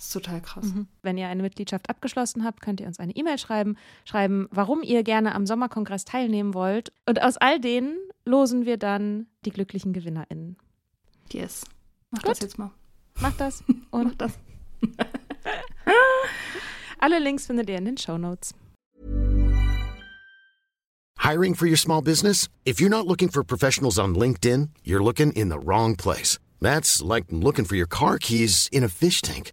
Das ist total krass. Wenn ihr eine Mitgliedschaft abgeschlossen habt, könnt ihr uns eine E-Mail schreiben, schreiben, warum ihr gerne am Sommerkongress teilnehmen wollt. Und aus all denen losen wir dann die glücklichen GewinnerInnen. Yes. Mach Gut. das jetzt mal. Macht das Mach und das. alle Links findet ihr in den Show Notes. Hiring for your small business? If you're not looking for professionals on LinkedIn, you're looking in the wrong place. That's like looking for your car keys in a fish tank.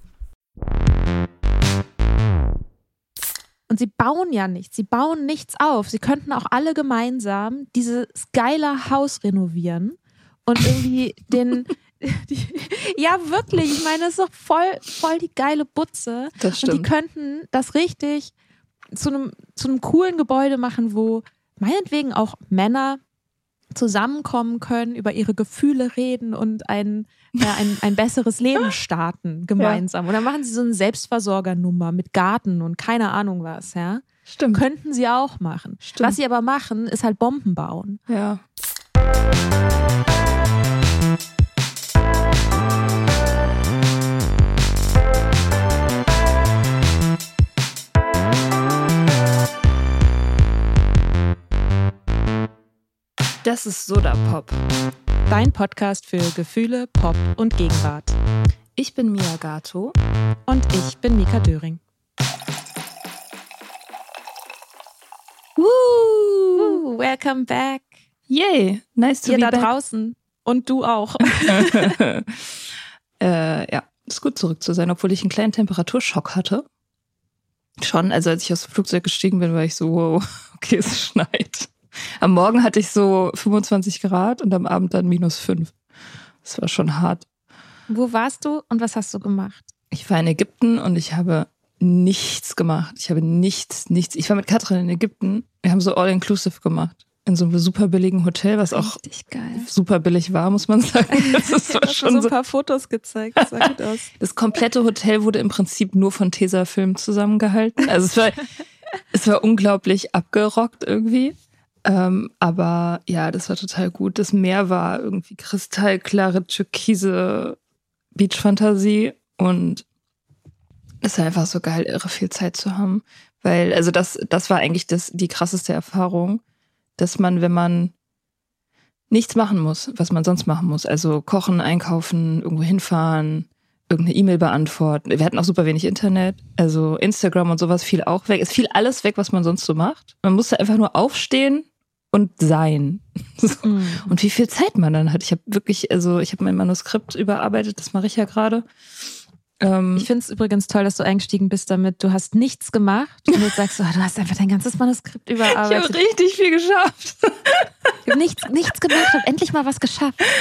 Und sie bauen ja nichts, sie bauen nichts auf. Sie könnten auch alle gemeinsam dieses geile Haus renovieren und irgendwie den. Die, ja, wirklich. Ich meine, das ist doch voll, voll die geile Butze. Das Und die stimmt. könnten das richtig zu einem, zu einem coolen Gebäude machen, wo meinetwegen auch Männer zusammenkommen können, über ihre Gefühle reden und ein, äh, ein, ein besseres Leben starten gemeinsam. Und dann machen sie so eine Selbstversorgernummer mit Garten und keine Ahnung was, ja. Stimmt. Könnten sie auch machen. Stimmt. Was sie aber machen, ist halt Bomben bauen. Ja. Das ist Soda Pop. Dein Podcast für Gefühle, Pop und Gegenwart. Ich bin Mia Gato. Und ich bin Mika Döring. Woo! Welcome back. Yay! Nice to Ihr be da back. draußen. Und du auch. äh, ja, ist gut zurück zu sein, obwohl ich einen kleinen Temperaturschock hatte. Schon, also als ich aus dem Flugzeug gestiegen bin, war ich so, wow, okay, es schneit. Am Morgen hatte ich so 25 Grad und am Abend dann minus 5. Das war schon hart. Wo warst du und was hast du gemacht? Ich war in Ägypten und ich habe nichts gemacht. Ich habe nichts, nichts. Ich war mit Katrin in Ägypten. Wir haben so all-inclusive gemacht. In so einem super billigen Hotel, was auch super billig war, muss man sagen. Das ist Hast du so schon ein paar Fotos gezeigt. Das sah gut aus. Das komplette Hotel wurde im Prinzip nur von Tesafilm zusammengehalten. Also es war, es war unglaublich abgerockt irgendwie. Ähm, aber ja, das war total gut. Das Meer war irgendwie kristallklare, türkise Beachfantasie und es ist einfach so geil, irre viel Zeit zu haben. Weil, also das, das war eigentlich das, die krasseste Erfahrung, dass man, wenn man nichts machen muss, was man sonst machen muss, also kochen, einkaufen, irgendwo hinfahren, irgendeine E-Mail beantworten. Wir hatten auch super wenig Internet, also Instagram und sowas fiel auch weg. Es fiel alles weg, was man sonst so macht. Man musste einfach nur aufstehen, und sein. Mhm. Und wie viel Zeit man dann hat. Ich habe wirklich, also ich habe mein Manuskript überarbeitet, das mache ich ja gerade. Ähm, ich finde es übrigens toll, dass du eingestiegen bist damit. Du hast nichts gemacht und jetzt sagst du, oh, du hast einfach dein ganzes Manuskript überarbeitet. Ich habe richtig viel geschafft. Ich habe nichts, nichts gemacht, habe endlich mal was geschafft.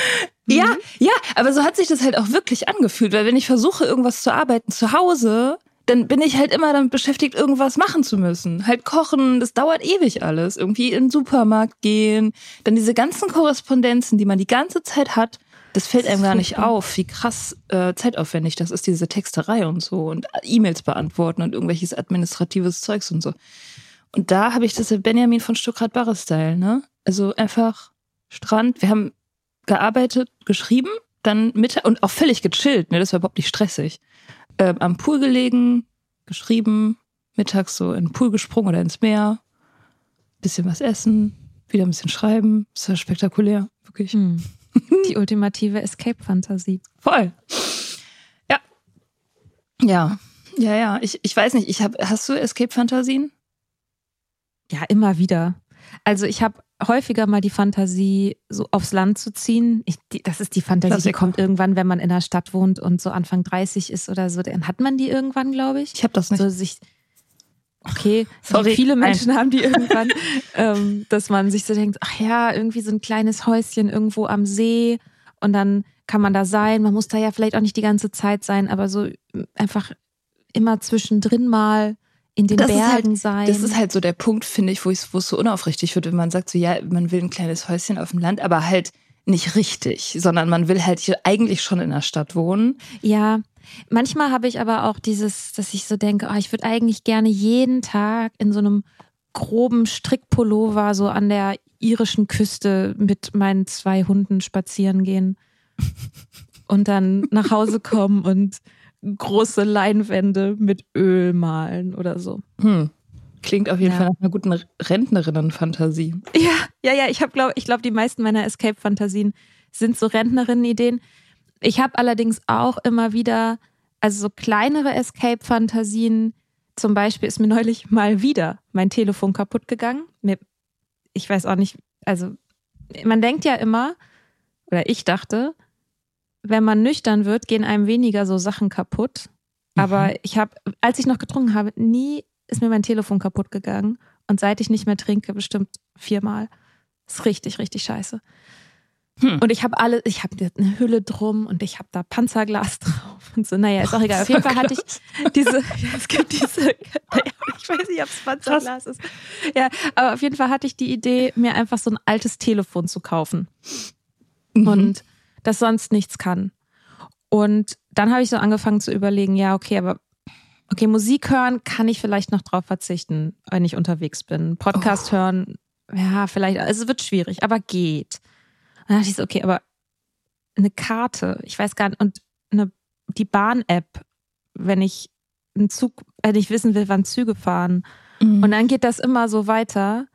Mhm. Ja, ja, aber so hat sich das halt auch wirklich angefühlt, weil wenn ich versuche, irgendwas zu arbeiten zu Hause, dann bin ich halt immer damit beschäftigt, irgendwas machen zu müssen. Halt kochen, das dauert ewig alles. Irgendwie in den Supermarkt gehen. Dann diese ganzen Korrespondenzen, die man die ganze Zeit hat, das fällt das einem gar nicht auf, wie krass äh, zeitaufwendig das ist, diese Texterei und so und E-Mails beantworten und irgendwelches administratives Zeugs und so. Und da habe ich das Benjamin von Stuckrad Barre Style, ne? Also einfach Strand, wir haben gearbeitet, geschrieben, dann Mittag und auch völlig gechillt, ne? Das war überhaupt nicht stressig äh, am Pool gelegen, geschrieben, mittags so in den Pool gesprungen oder ins Meer, bisschen was essen, wieder ein bisschen schreiben. Das war spektakulär, wirklich. Hm. Die ultimative Escape-Fantasie. Voll. Ja. Ja. Ja, ja. Ich, ich weiß nicht, ich hab, hast du Escape-Fantasien? Ja, immer wieder. Also ich habe häufiger mal die Fantasie, so aufs Land zu ziehen. Ich, die, das ist die Fantasie, Klassiker. die kommt irgendwann, wenn man in der Stadt wohnt und so Anfang 30 ist oder so. Dann hat man die irgendwann, glaube ich. Ich habe das nicht. So sich, okay, Sorry, viele Menschen Nein. haben die irgendwann, ähm, dass man sich so denkt, ach ja, irgendwie so ein kleines Häuschen irgendwo am See und dann kann man da sein. Man muss da ja vielleicht auch nicht die ganze Zeit sein, aber so einfach immer zwischendrin mal in den das Bergen halt, sein. Das ist halt so der Punkt, finde ich, wo es so unaufrichtig wird, wenn man sagt, so ja, man will ein kleines Häuschen auf dem Land, aber halt nicht richtig, sondern man will halt hier eigentlich schon in der Stadt wohnen. Ja, manchmal habe ich aber auch dieses, dass ich so denke, oh, ich würde eigentlich gerne jeden Tag in so einem groben Strickpullover so an der irischen Küste mit meinen zwei Hunden spazieren gehen und dann nach Hause kommen und große Leinwände mit Öl malen oder so. Hm. Klingt auf jeden ja. Fall nach einer guten Rentnerinnen-Fantasie. Ja, ja, ja. Ich habe glaube, ich glaube, die meisten meiner Escape-Fantasien sind so Rentnerinnen-Ideen. Ich habe allerdings auch immer wieder, also so kleinere Escape-Fantasien. Zum Beispiel ist mir neulich mal wieder mein Telefon kaputt gegangen. ich weiß auch nicht, also man denkt ja immer, oder ich dachte, wenn man nüchtern wird, gehen einem weniger so Sachen kaputt. Aber mhm. ich habe, als ich noch getrunken habe, nie ist mir mein Telefon kaputt gegangen. Und seit ich nicht mehr trinke, bestimmt viermal. ist richtig, richtig scheiße. Hm. Und ich habe alle, ich habe eine Hülle drum und ich habe da Panzerglas drauf und so. Naja, ist auch egal. Auf jeden Fall hatte ich diese, ja, es gibt diese, ich weiß nicht, ob es Panzerglas ist. Ja, aber auf jeden Fall hatte ich die Idee, mir einfach so ein altes Telefon zu kaufen. Mhm. Und das sonst nichts kann. Und dann habe ich so angefangen zu überlegen, ja, okay, aber okay, Musik hören kann ich vielleicht noch drauf verzichten, wenn ich unterwegs bin. Podcast oh. hören, ja, vielleicht, also es wird schwierig, aber geht. Und dann dachte ich so, okay, aber eine Karte, ich weiß gar nicht, und eine, die Bahn-App, wenn ich einen Zug, wenn ich wissen will, wann Züge fahren. Mhm. Und dann geht das immer so weiter.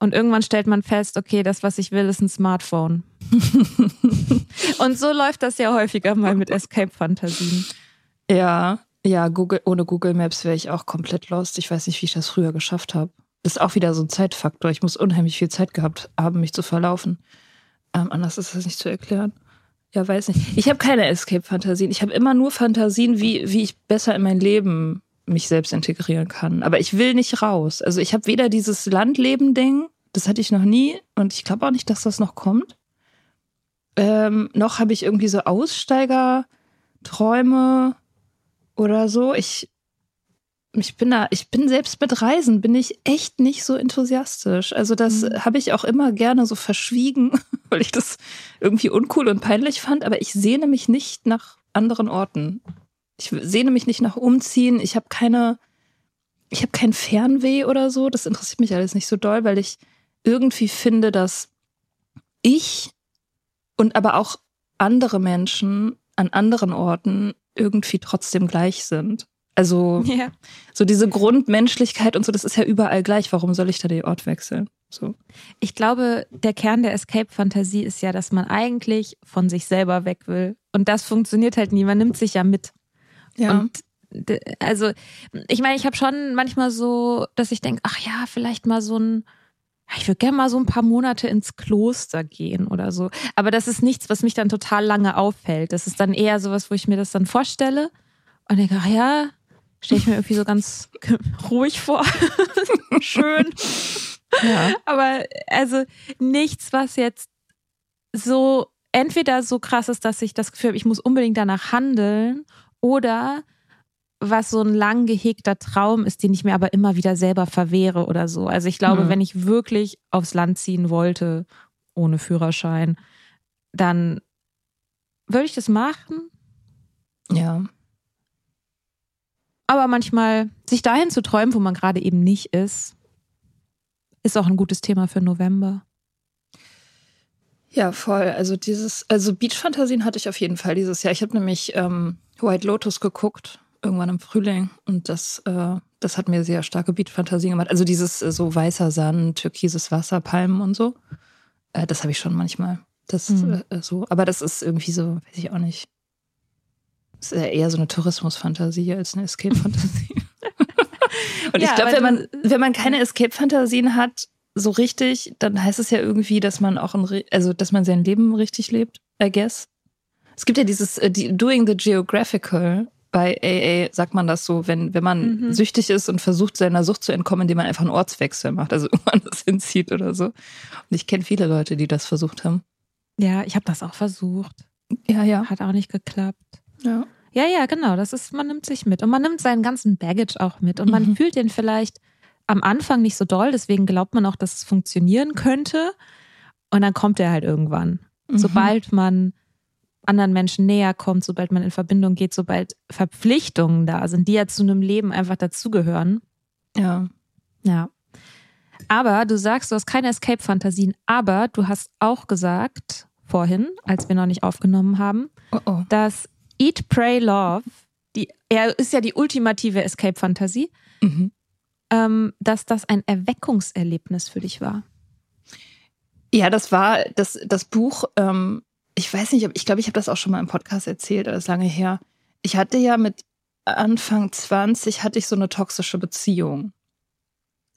Und irgendwann stellt man fest, okay, das, was ich will, ist ein Smartphone. und so läuft das ja häufiger mal mit Escape-Fantasien. Ja, ja, Google, ohne Google Maps wäre ich auch komplett lost. Ich weiß nicht, wie ich das früher geschafft habe. Das ist auch wieder so ein Zeitfaktor. Ich muss unheimlich viel Zeit gehabt haben, mich zu verlaufen. Ähm, anders ist das nicht zu erklären. Ja, weiß nicht. Ich habe keine Escape-Fantasien. Ich habe immer nur Fantasien, wie, wie ich besser in mein Leben mich selbst integrieren kann. Aber ich will nicht raus. Also ich habe weder dieses Landleben-Ding, das hatte ich noch nie und ich glaube auch nicht, dass das noch kommt. Ähm, noch habe ich irgendwie so Aussteigerträume oder so. Ich, ich bin da, ich bin selbst mit Reisen, bin ich echt nicht so enthusiastisch. Also das mhm. habe ich auch immer gerne so verschwiegen, weil ich das irgendwie uncool und peinlich fand. Aber ich sehne mich nicht nach anderen Orten. Ich sehne mich nicht nach Umziehen. Ich habe keine, ich habe kein Fernweh oder so. Das interessiert mich alles nicht so doll, weil ich irgendwie finde, dass ich und aber auch andere Menschen an anderen Orten irgendwie trotzdem gleich sind. Also ja. so diese Grundmenschlichkeit und so, das ist ja überall gleich. Warum soll ich da den Ort wechseln? So. Ich glaube, der Kern der Escape-Fantasie ist ja, dass man eigentlich von sich selber weg will. Und das funktioniert halt nie. Man nimmt sich ja mit. Ja. Und also, ich meine, ich habe schon manchmal so, dass ich denke, ach ja, vielleicht mal so ein, ich würde gerne mal so ein paar Monate ins Kloster gehen oder so. Aber das ist nichts, was mich dann total lange auffällt. Das ist dann eher sowas, wo ich mir das dann vorstelle und denke, ach ja, stelle ich mir irgendwie so ganz ruhig vor. Schön. Ja. Aber also nichts, was jetzt so entweder so krass ist, dass ich das Gefühl habe, ich muss unbedingt danach handeln oder was so ein lang gehegter Traum ist, den ich mir aber immer wieder selber verwehre oder so. Also ich glaube, mhm. wenn ich wirklich aufs Land ziehen wollte, ohne Führerschein, dann würde ich das machen. Ja. Aber manchmal sich dahin zu träumen, wo man gerade eben nicht ist, ist auch ein gutes Thema für November. Ja, voll. Also dieses, also Beach-Fantasien hatte ich auf jeden Fall dieses Jahr. Ich habe nämlich ähm, White Lotus geguckt, irgendwann im Frühling. Und das, äh, das hat mir sehr starke Beach-Fantasien gemacht. Also dieses äh, so weißer Sand, türkises Wasser, Palmen und so. Äh, das habe ich schon manchmal. Das mhm. äh, so. Aber das ist irgendwie so, weiß ich auch nicht. Das ist eher so eine Tourismus-Fantasie als eine Escape-Fantasie. Und ja, ich glaube, wenn man, wenn man keine Escape-Fantasien hat, so richtig, dann heißt es ja irgendwie, dass man auch ein, also dass man sein Leben richtig lebt, I guess. Es gibt ja dieses äh, die, Doing the Geographical bei AA sagt man das so, wenn, wenn man mhm. süchtig ist und versucht, seiner Sucht zu entkommen, indem man einfach einen Ortswechsel macht, also irgendwann das hinzieht oder so. Und ich kenne viele Leute, die das versucht haben. Ja, ich habe das auch versucht. Ja, ja. Hat auch nicht geklappt. Ja. Ja, ja, genau. Das ist, man nimmt sich mit. Und man nimmt seinen ganzen Baggage auch mit. Und man mhm. fühlt den vielleicht am Anfang nicht so doll, deswegen glaubt man auch, dass es funktionieren könnte. Und dann kommt er halt irgendwann. Mhm. Sobald man anderen Menschen näher kommt, sobald man in Verbindung geht, sobald Verpflichtungen da sind, die ja zu einem Leben einfach dazugehören. Ja. Ja. Aber du sagst, du hast keine Escape-Fantasien, aber du hast auch gesagt, vorhin, als wir noch nicht aufgenommen haben, oh oh. dass Eat, Pray, Love, die, er ist ja die ultimative Escape-Fantasie, mhm. Ähm, dass das ein Erweckungserlebnis für dich war. Ja, das war das, das Buch, ähm, ich weiß nicht, ich glaube, ich habe das auch schon mal im Podcast erzählt, das ist lange her. Ich hatte ja mit Anfang 20 hatte ich so eine toxische Beziehung.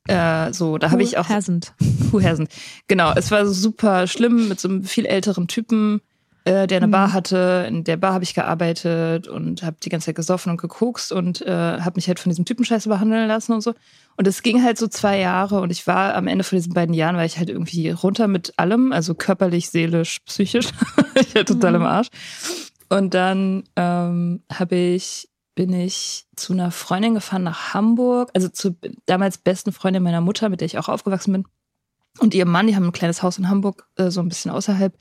Äh, so, da habe ich auch. Who hasn't? Who hasn't? Genau, es war super schlimm mit so einem viel älteren Typen äh, der eine mhm. Bar hatte. In der Bar habe ich gearbeitet und habe die ganze Zeit gesoffen und gekokst und äh, habe mich halt von diesem Typen scheiße behandeln lassen und so. Und es ging halt so zwei Jahre und ich war am Ende von diesen beiden Jahren, war ich halt irgendwie runter mit allem, also körperlich, seelisch, psychisch. ich war total mhm. im Arsch. Und dann ähm, habe ich bin ich zu einer Freundin gefahren nach Hamburg, also zur damals besten Freundin meiner Mutter, mit der ich auch aufgewachsen bin. Und ihr Mann, die haben ein kleines Haus in Hamburg, äh, so ein bisschen außerhalb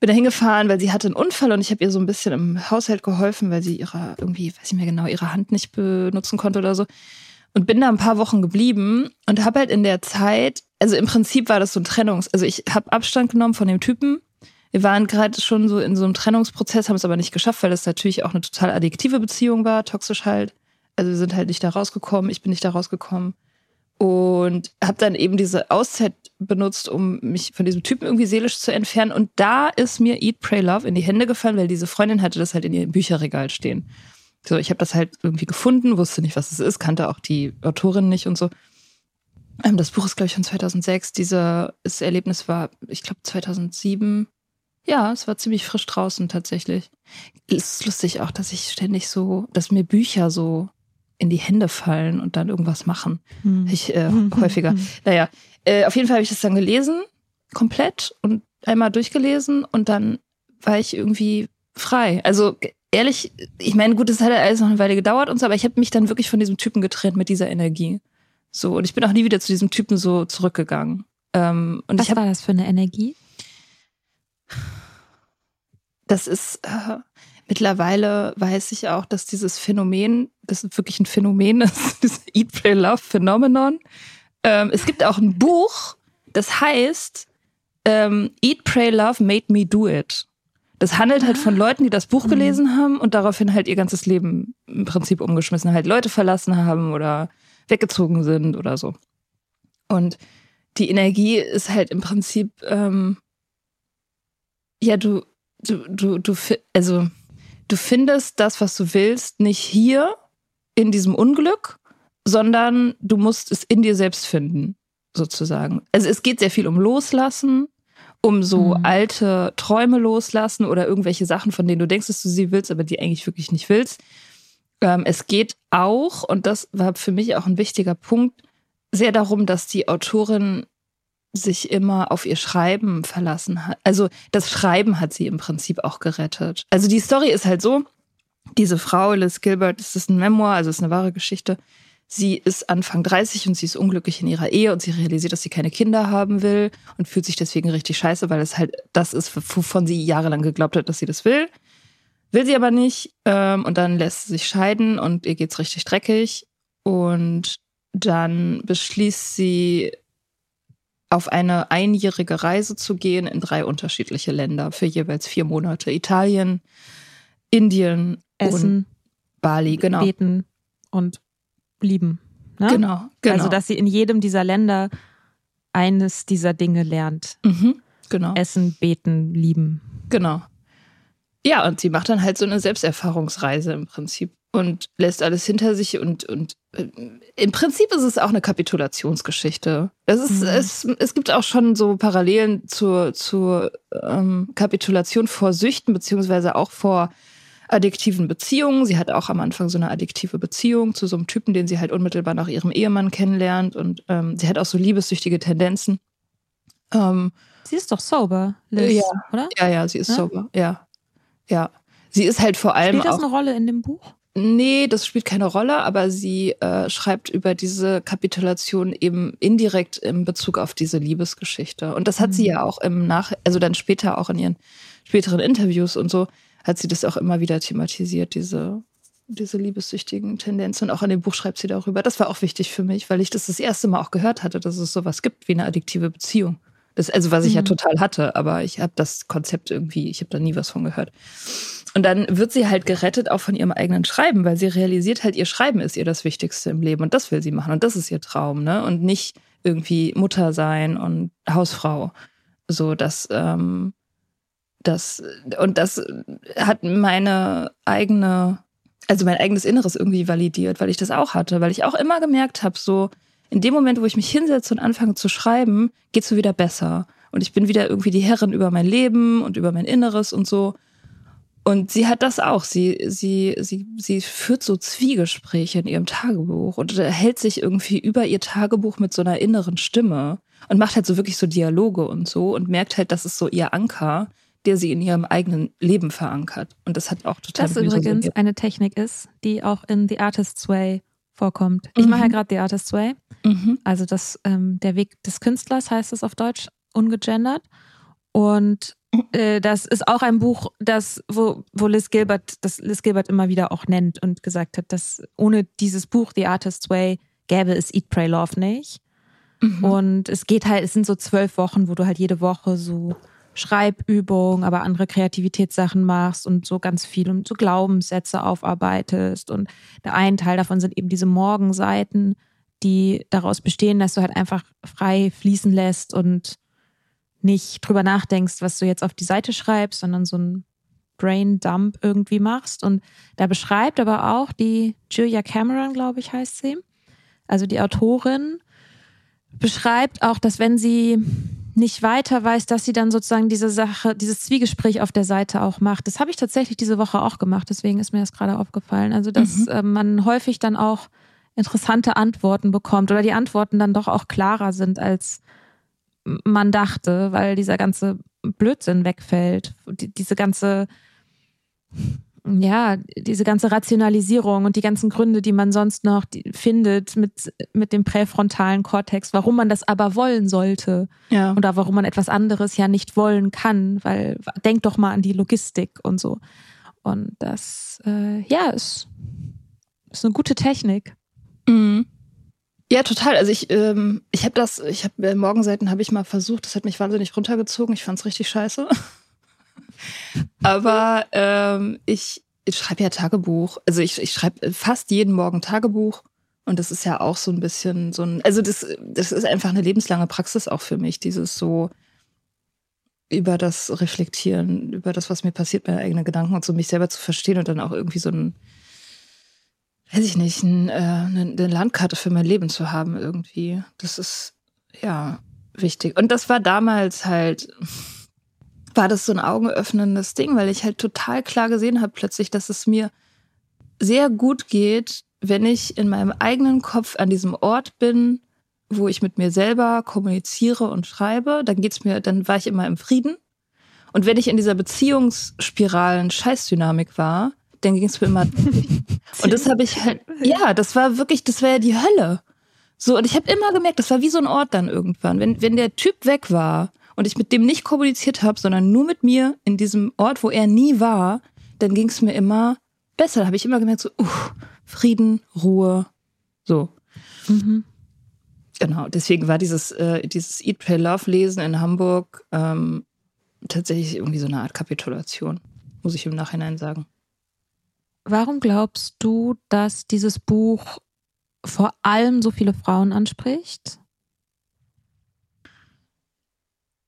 bin da hingefahren, weil sie hatte einen Unfall und ich habe ihr so ein bisschen im Haushalt geholfen, weil sie ihre irgendwie, weiß ich mehr genau, ihre Hand nicht benutzen konnte oder so. Und bin da ein paar Wochen geblieben und habe halt in der Zeit, also im Prinzip war das so ein Trennungs, also ich habe Abstand genommen von dem Typen. Wir waren gerade schon so in so einem Trennungsprozess, haben es aber nicht geschafft, weil es natürlich auch eine total addiktive Beziehung war, toxisch halt. Also wir sind halt nicht da rausgekommen, ich bin nicht da rausgekommen und habe dann eben diese Auszeit benutzt, um mich von diesem Typen irgendwie seelisch zu entfernen. Und da ist mir Eat, Pray, Love in die Hände gefallen, weil diese Freundin hatte das halt in ihrem Bücherregal stehen. So, ich habe das halt irgendwie gefunden, wusste nicht, was es ist, kannte auch die Autorin nicht und so. Ähm, das Buch ist, glaube ich, von 2006. Dieses Erlebnis war, ich glaube, 2007. Ja, es war ziemlich frisch draußen tatsächlich. Es ist lustig auch, dass ich ständig so, dass mir Bücher so in die Hände fallen und dann irgendwas machen. Hm. Ich äh, häufiger. Naja, äh, auf jeden Fall habe ich das dann gelesen, komplett und einmal durchgelesen und dann war ich irgendwie frei. Also ehrlich, ich meine, gut, das hat ja alles noch eine Weile gedauert und so, aber ich habe mich dann wirklich von diesem Typen getrennt mit dieser Energie. So, und ich bin auch nie wieder zu diesem Typen so zurückgegangen. Ähm, und Was hab, war das für eine Energie? Das ist, äh, Mittlerweile weiß ich auch, dass dieses Phänomen, das ist wirklich ein Phänomen ist, das Eat, Play, Love Phänomenon. Ähm, es gibt auch ein Buch, Das heißt, ähm, Eat, Pray, Love made me do it. Das handelt halt von Leuten, die das Buch gelesen haben und daraufhin halt ihr ganzes Leben im Prinzip umgeschmissen, halt Leute verlassen haben oder weggezogen sind oder so. Und die Energie ist halt im Prinzip, ähm, ja, du, du, du, du, also du findest das, was du willst, nicht hier in diesem Unglück, sondern du musst es in dir selbst finden, sozusagen. Also es geht sehr viel um Loslassen, um so mhm. alte Träume loslassen oder irgendwelche Sachen, von denen du denkst, dass du sie willst, aber die eigentlich wirklich nicht willst. Ähm, es geht auch, und das war für mich auch ein wichtiger Punkt, sehr darum, dass die Autorin sich immer auf ihr Schreiben verlassen hat. Also das Schreiben hat sie im Prinzip auch gerettet. Also die Story ist halt so, diese Frau, Liz Gilbert, das ist ein Memoir, also ist eine wahre Geschichte. Sie ist Anfang 30 und sie ist unglücklich in ihrer Ehe und sie realisiert, dass sie keine Kinder haben will und fühlt sich deswegen richtig scheiße, weil es halt das ist, wovon sie jahrelang geglaubt hat, dass sie das will. Will sie aber nicht ähm, und dann lässt sie sich scheiden und ihr geht's richtig dreckig und dann beschließt sie auf eine einjährige Reise zu gehen in drei unterschiedliche Länder für jeweils vier Monate. Italien, Indien Essen, und Bali, genau. Beten und lieben. Ne? Genau, genau. Also, dass sie in jedem dieser Länder eines dieser Dinge lernt. Mhm, genau. Essen, beten, lieben. Genau. Ja, und sie macht dann halt so eine Selbsterfahrungsreise im Prinzip und lässt alles hinter sich und, und äh, im Prinzip ist es auch eine Kapitulationsgeschichte. Es, ist, mhm. es, es gibt auch schon so Parallelen zur, zur ähm, Kapitulation vor Süchten, beziehungsweise auch vor addiktiven Beziehungen. Sie hat auch am Anfang so eine addiktive Beziehung zu so einem Typen, den sie halt unmittelbar nach ihrem Ehemann kennenlernt. Und ähm, sie hat auch so liebessüchtige Tendenzen. Ähm, sie ist doch sober, Liz, ja, oder? Ja, ja, sie ist ja? sober, ja. Ja. Sie ist halt vor allem. Spielt das auch, eine Rolle in dem Buch? Nee, das spielt keine Rolle, aber sie äh, schreibt über diese Kapitulation eben indirekt in Bezug auf diese Liebesgeschichte. Und das hat mhm. sie ja auch im Nach, also dann später auch in ihren späteren Interviews und so, hat sie das auch immer wieder thematisiert, diese, diese liebessüchtigen Tendenzen. Und auch in dem Buch schreibt sie darüber. Das war auch wichtig für mich, weil ich das das erste Mal auch gehört hatte, dass es sowas gibt wie eine addiktive Beziehung. Das, also was ich mhm. ja total hatte, aber ich habe das Konzept irgendwie, ich habe da nie was von gehört. Und dann wird sie halt gerettet auch von ihrem eigenen Schreiben, weil sie realisiert halt, ihr Schreiben ist ihr das Wichtigste im Leben und das will sie machen und das ist ihr Traum, ne? Und nicht irgendwie Mutter sein und Hausfrau. So, dass ähm, das, und das hat meine eigene, also mein eigenes Inneres irgendwie validiert, weil ich das auch hatte, weil ich auch immer gemerkt habe, so in dem Moment, wo ich mich hinsetze und anfange zu schreiben, geht's so wieder besser. Und ich bin wieder irgendwie die Herrin über mein Leben und über mein Inneres und so. Und sie hat das auch. Sie, sie, sie, sie führt so Zwiegespräche in ihrem Tagebuch und hält sich irgendwie über ihr Tagebuch mit so einer inneren Stimme und macht halt so wirklich so Dialoge und so und merkt halt, das ist so ihr Anker, der sie in ihrem eigenen Leben verankert. Und das hat auch total Das übrigens eine Technik ist, die auch in The Artist's Way vorkommt. Ich mhm. mache ja gerade The Artist's Way. Mhm. Also das, ähm, der Weg des Künstlers heißt es auf Deutsch, ungegendert. Und äh, das ist auch ein Buch, das, wo, wo Liz Gilbert, das Liz Gilbert immer wieder auch nennt und gesagt hat, dass ohne dieses Buch, The Artist's Way, gäbe es Eat, Pray, Love nicht. Mhm. Und es geht halt, es sind so zwölf Wochen, wo du halt jede Woche so Schreibübungen, aber andere Kreativitätssachen machst und so ganz viel und so Glaubenssätze aufarbeitest. Und der ein Teil davon sind eben diese Morgenseiten, die daraus bestehen, dass du halt einfach frei fließen lässt und nicht drüber nachdenkst, was du jetzt auf die Seite schreibst, sondern so ein Brain Dump irgendwie machst. Und da beschreibt aber auch die Julia Cameron, glaube ich, heißt sie, also die Autorin, beschreibt auch, dass wenn sie nicht weiter weiß, dass sie dann sozusagen diese Sache, dieses Zwiegespräch auf der Seite auch macht. Das habe ich tatsächlich diese Woche auch gemacht, deswegen ist mir das gerade aufgefallen. Also, dass mhm. äh, man häufig dann auch interessante Antworten bekommt oder die Antworten dann doch auch klarer sind, als man dachte, weil dieser ganze Blödsinn wegfällt. Die, diese ganze ja, diese ganze Rationalisierung und die ganzen Gründe, die man sonst noch findet mit, mit dem präfrontalen Kortex, warum man das aber wollen sollte. Ja. Oder warum man etwas anderes ja nicht wollen kann, weil denk doch mal an die Logistik und so. Und das, äh, ja, ist, ist eine gute Technik. Mhm. Ja, total. Also ich, ähm, ich habe das, ich habe äh, Morgenseiten habe ich mal versucht, das hat mich wahnsinnig runtergezogen. Ich fand es richtig scheiße. Aber ähm, ich, ich schreibe ja Tagebuch. Also ich, ich schreibe fast jeden Morgen Tagebuch. Und das ist ja auch so ein bisschen so ein, also das, das ist einfach eine lebenslange Praxis auch für mich, dieses so über das Reflektieren, über das, was mir passiert, meine eigenen Gedanken und so mich selber zu verstehen und dann auch irgendwie so ein, weiß ich nicht, äh, eine, eine Landkarte für mein Leben zu haben irgendwie. Das ist ja wichtig. Und das war damals halt, war das so ein augenöffnendes Ding, weil ich halt total klar gesehen habe plötzlich, dass es mir sehr gut geht, wenn ich in meinem eigenen Kopf an diesem Ort bin, wo ich mit mir selber kommuniziere und schreibe, dann geht's mir, dann war ich immer im Frieden. Und wenn ich in dieser Beziehungsspiralen Scheißdynamik war, dann ging es mir immer. und das habe ich halt, ja, das war wirklich, das war ja die Hölle. So, und ich habe immer gemerkt, das war wie so ein Ort dann irgendwann. Wenn, wenn der Typ weg war und ich mit dem nicht kommuniziert habe, sondern nur mit mir in diesem Ort, wo er nie war, dann ging es mir immer besser. Da habe ich immer gemerkt, so, uh, Frieden, Ruhe, so. Mhm. Genau, deswegen war dieses, äh, dieses Eat, Pray, Love Lesen in Hamburg ähm, tatsächlich irgendwie so eine Art Kapitulation, muss ich im Nachhinein sagen. Warum glaubst du, dass dieses Buch vor allem so viele Frauen anspricht?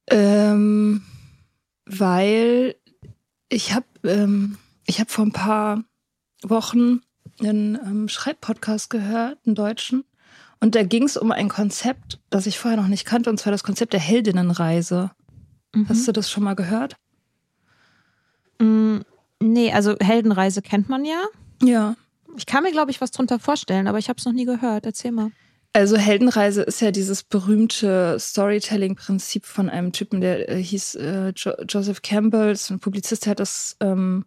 Ähm, weil ich habe ähm, ich habe vor ein paar Wochen einen ähm, Schreibpodcast gehört, einen deutschen, und da ging es um ein Konzept, das ich vorher noch nicht kannte, und zwar das Konzept der Heldinnenreise. Mhm. Hast du das schon mal gehört? Mm, Nee, also Heldenreise kennt man ja. Ja. Ich kann mir, glaube ich, was drunter vorstellen, aber ich habe es noch nie gehört. Erzähl mal. Also Heldenreise ist ja dieses berühmte Storytelling-Prinzip von einem Typen, der äh, hieß äh, jo Joseph Campbell, ist ein Publizist, der hat das ähm,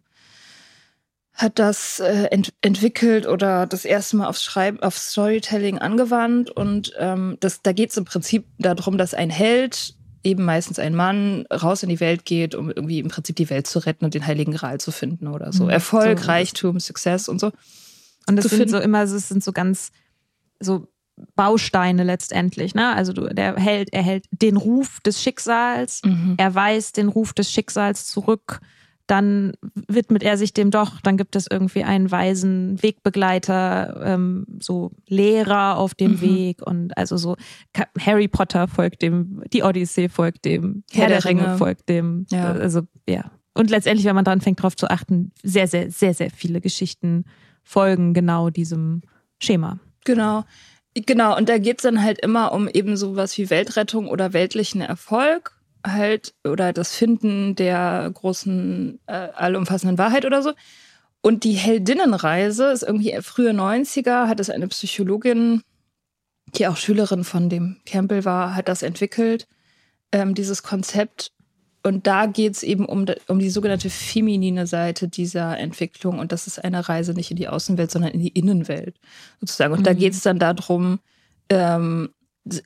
hat das äh, ent entwickelt oder das erste Mal aufs Schreiben, auf Storytelling angewandt und ähm, das, da geht es im Prinzip darum, dass ein Held eben meistens ein Mann raus in die Welt geht, um irgendwie im Prinzip die Welt zu retten und den Heiligen Gral zu finden oder so. Mhm. Erfolg, so. Reichtum, Success und so. Und das sind finden. so immer, es sind so ganz so Bausteine letztendlich, ne? Also du, der Held erhält den Ruf des Schicksals, mhm. er weist den Ruf des Schicksals zurück dann widmet er sich dem doch, dann gibt es irgendwie einen weisen Wegbegleiter, ähm, so Lehrer auf dem mhm. Weg und also so Harry Potter folgt dem, die Odyssee folgt dem, Herr, Herr der, der Ringe. Ringe folgt dem, ja. also ja. Und letztendlich, wenn man dran fängt, darauf zu achten, sehr, sehr, sehr, sehr viele Geschichten folgen genau diesem Schema. Genau. Genau, und da geht's dann halt immer um eben sowas wie Weltrettung oder weltlichen Erfolg halt oder das Finden der großen, äh, allumfassenden Wahrheit oder so. Und die Heldinnenreise ist irgendwie frühe 90er, hat es eine Psychologin, die auch Schülerin von dem Campbell war, hat das entwickelt, ähm, dieses Konzept. Und da geht es eben um, um die sogenannte feminine Seite dieser Entwicklung. Und das ist eine Reise nicht in die Außenwelt, sondern in die Innenwelt sozusagen. Und mhm. da geht es dann darum, ähm,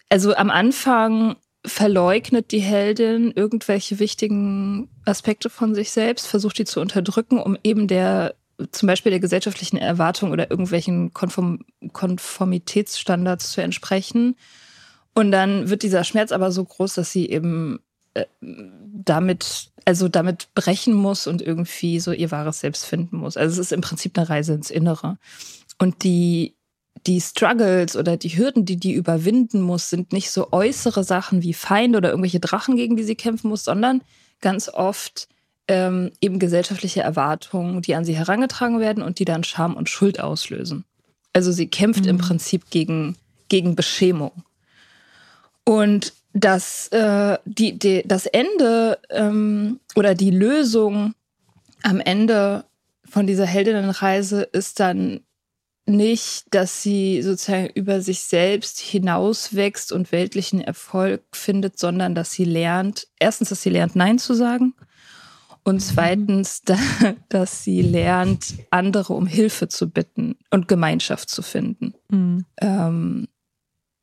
also am Anfang verleugnet die Heldin irgendwelche wichtigen Aspekte von sich selbst, versucht die zu unterdrücken, um eben der zum Beispiel der gesellschaftlichen Erwartung oder irgendwelchen Konform Konformitätsstandards zu entsprechen. Und dann wird dieser Schmerz aber so groß, dass sie eben äh, damit, also damit brechen muss und irgendwie so ihr wahres Selbst finden muss. Also es ist im Prinzip eine Reise ins Innere. Und die die Struggles oder die Hürden, die die überwinden muss, sind nicht so äußere Sachen wie Feinde oder irgendwelche Drachen, gegen die sie kämpfen muss, sondern ganz oft ähm, eben gesellschaftliche Erwartungen, die an sie herangetragen werden und die dann Scham und Schuld auslösen. Also sie kämpft mhm. im Prinzip gegen, gegen Beschämung. Und das, äh, die, die, das Ende ähm, oder die Lösung am Ende von dieser Heldinnenreise ist dann nicht, dass sie sozusagen über sich selbst hinauswächst und weltlichen Erfolg findet, sondern dass sie lernt, erstens, dass sie lernt, Nein zu sagen und zweitens, dass sie lernt, andere um Hilfe zu bitten und Gemeinschaft zu finden. Mhm. Ähm,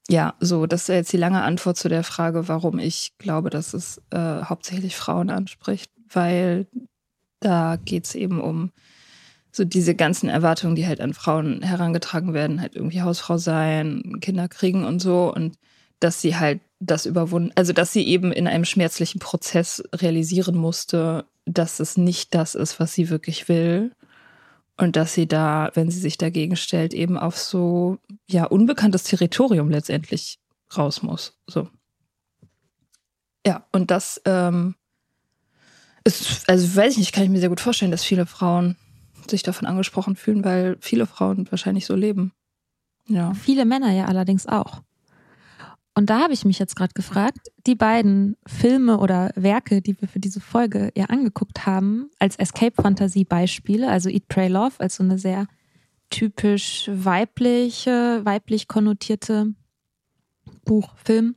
ja, so, das ist jetzt die lange Antwort zu der Frage, warum ich glaube, dass es äh, hauptsächlich Frauen anspricht, weil da geht es eben um so diese ganzen Erwartungen, die halt an Frauen herangetragen werden, halt irgendwie Hausfrau sein, Kinder kriegen und so und dass sie halt das überwunden, also dass sie eben in einem schmerzlichen Prozess realisieren musste, dass es nicht das ist, was sie wirklich will und dass sie da, wenn sie sich dagegen stellt, eben auf so ja unbekanntes Territorium letztendlich raus muss. So. Ja, und das ähm, ist, also weiß ich nicht, kann ich mir sehr gut vorstellen, dass viele Frauen sich davon angesprochen fühlen, weil viele Frauen wahrscheinlich so leben. Ja. Viele Männer ja allerdings auch. Und da habe ich mich jetzt gerade gefragt, die beiden Filme oder Werke, die wir für diese Folge ja angeguckt haben, als Escape-Fantasie-Beispiele, also Eat, Pray, Love, als so eine sehr typisch weibliche, weiblich konnotierte Buch, Film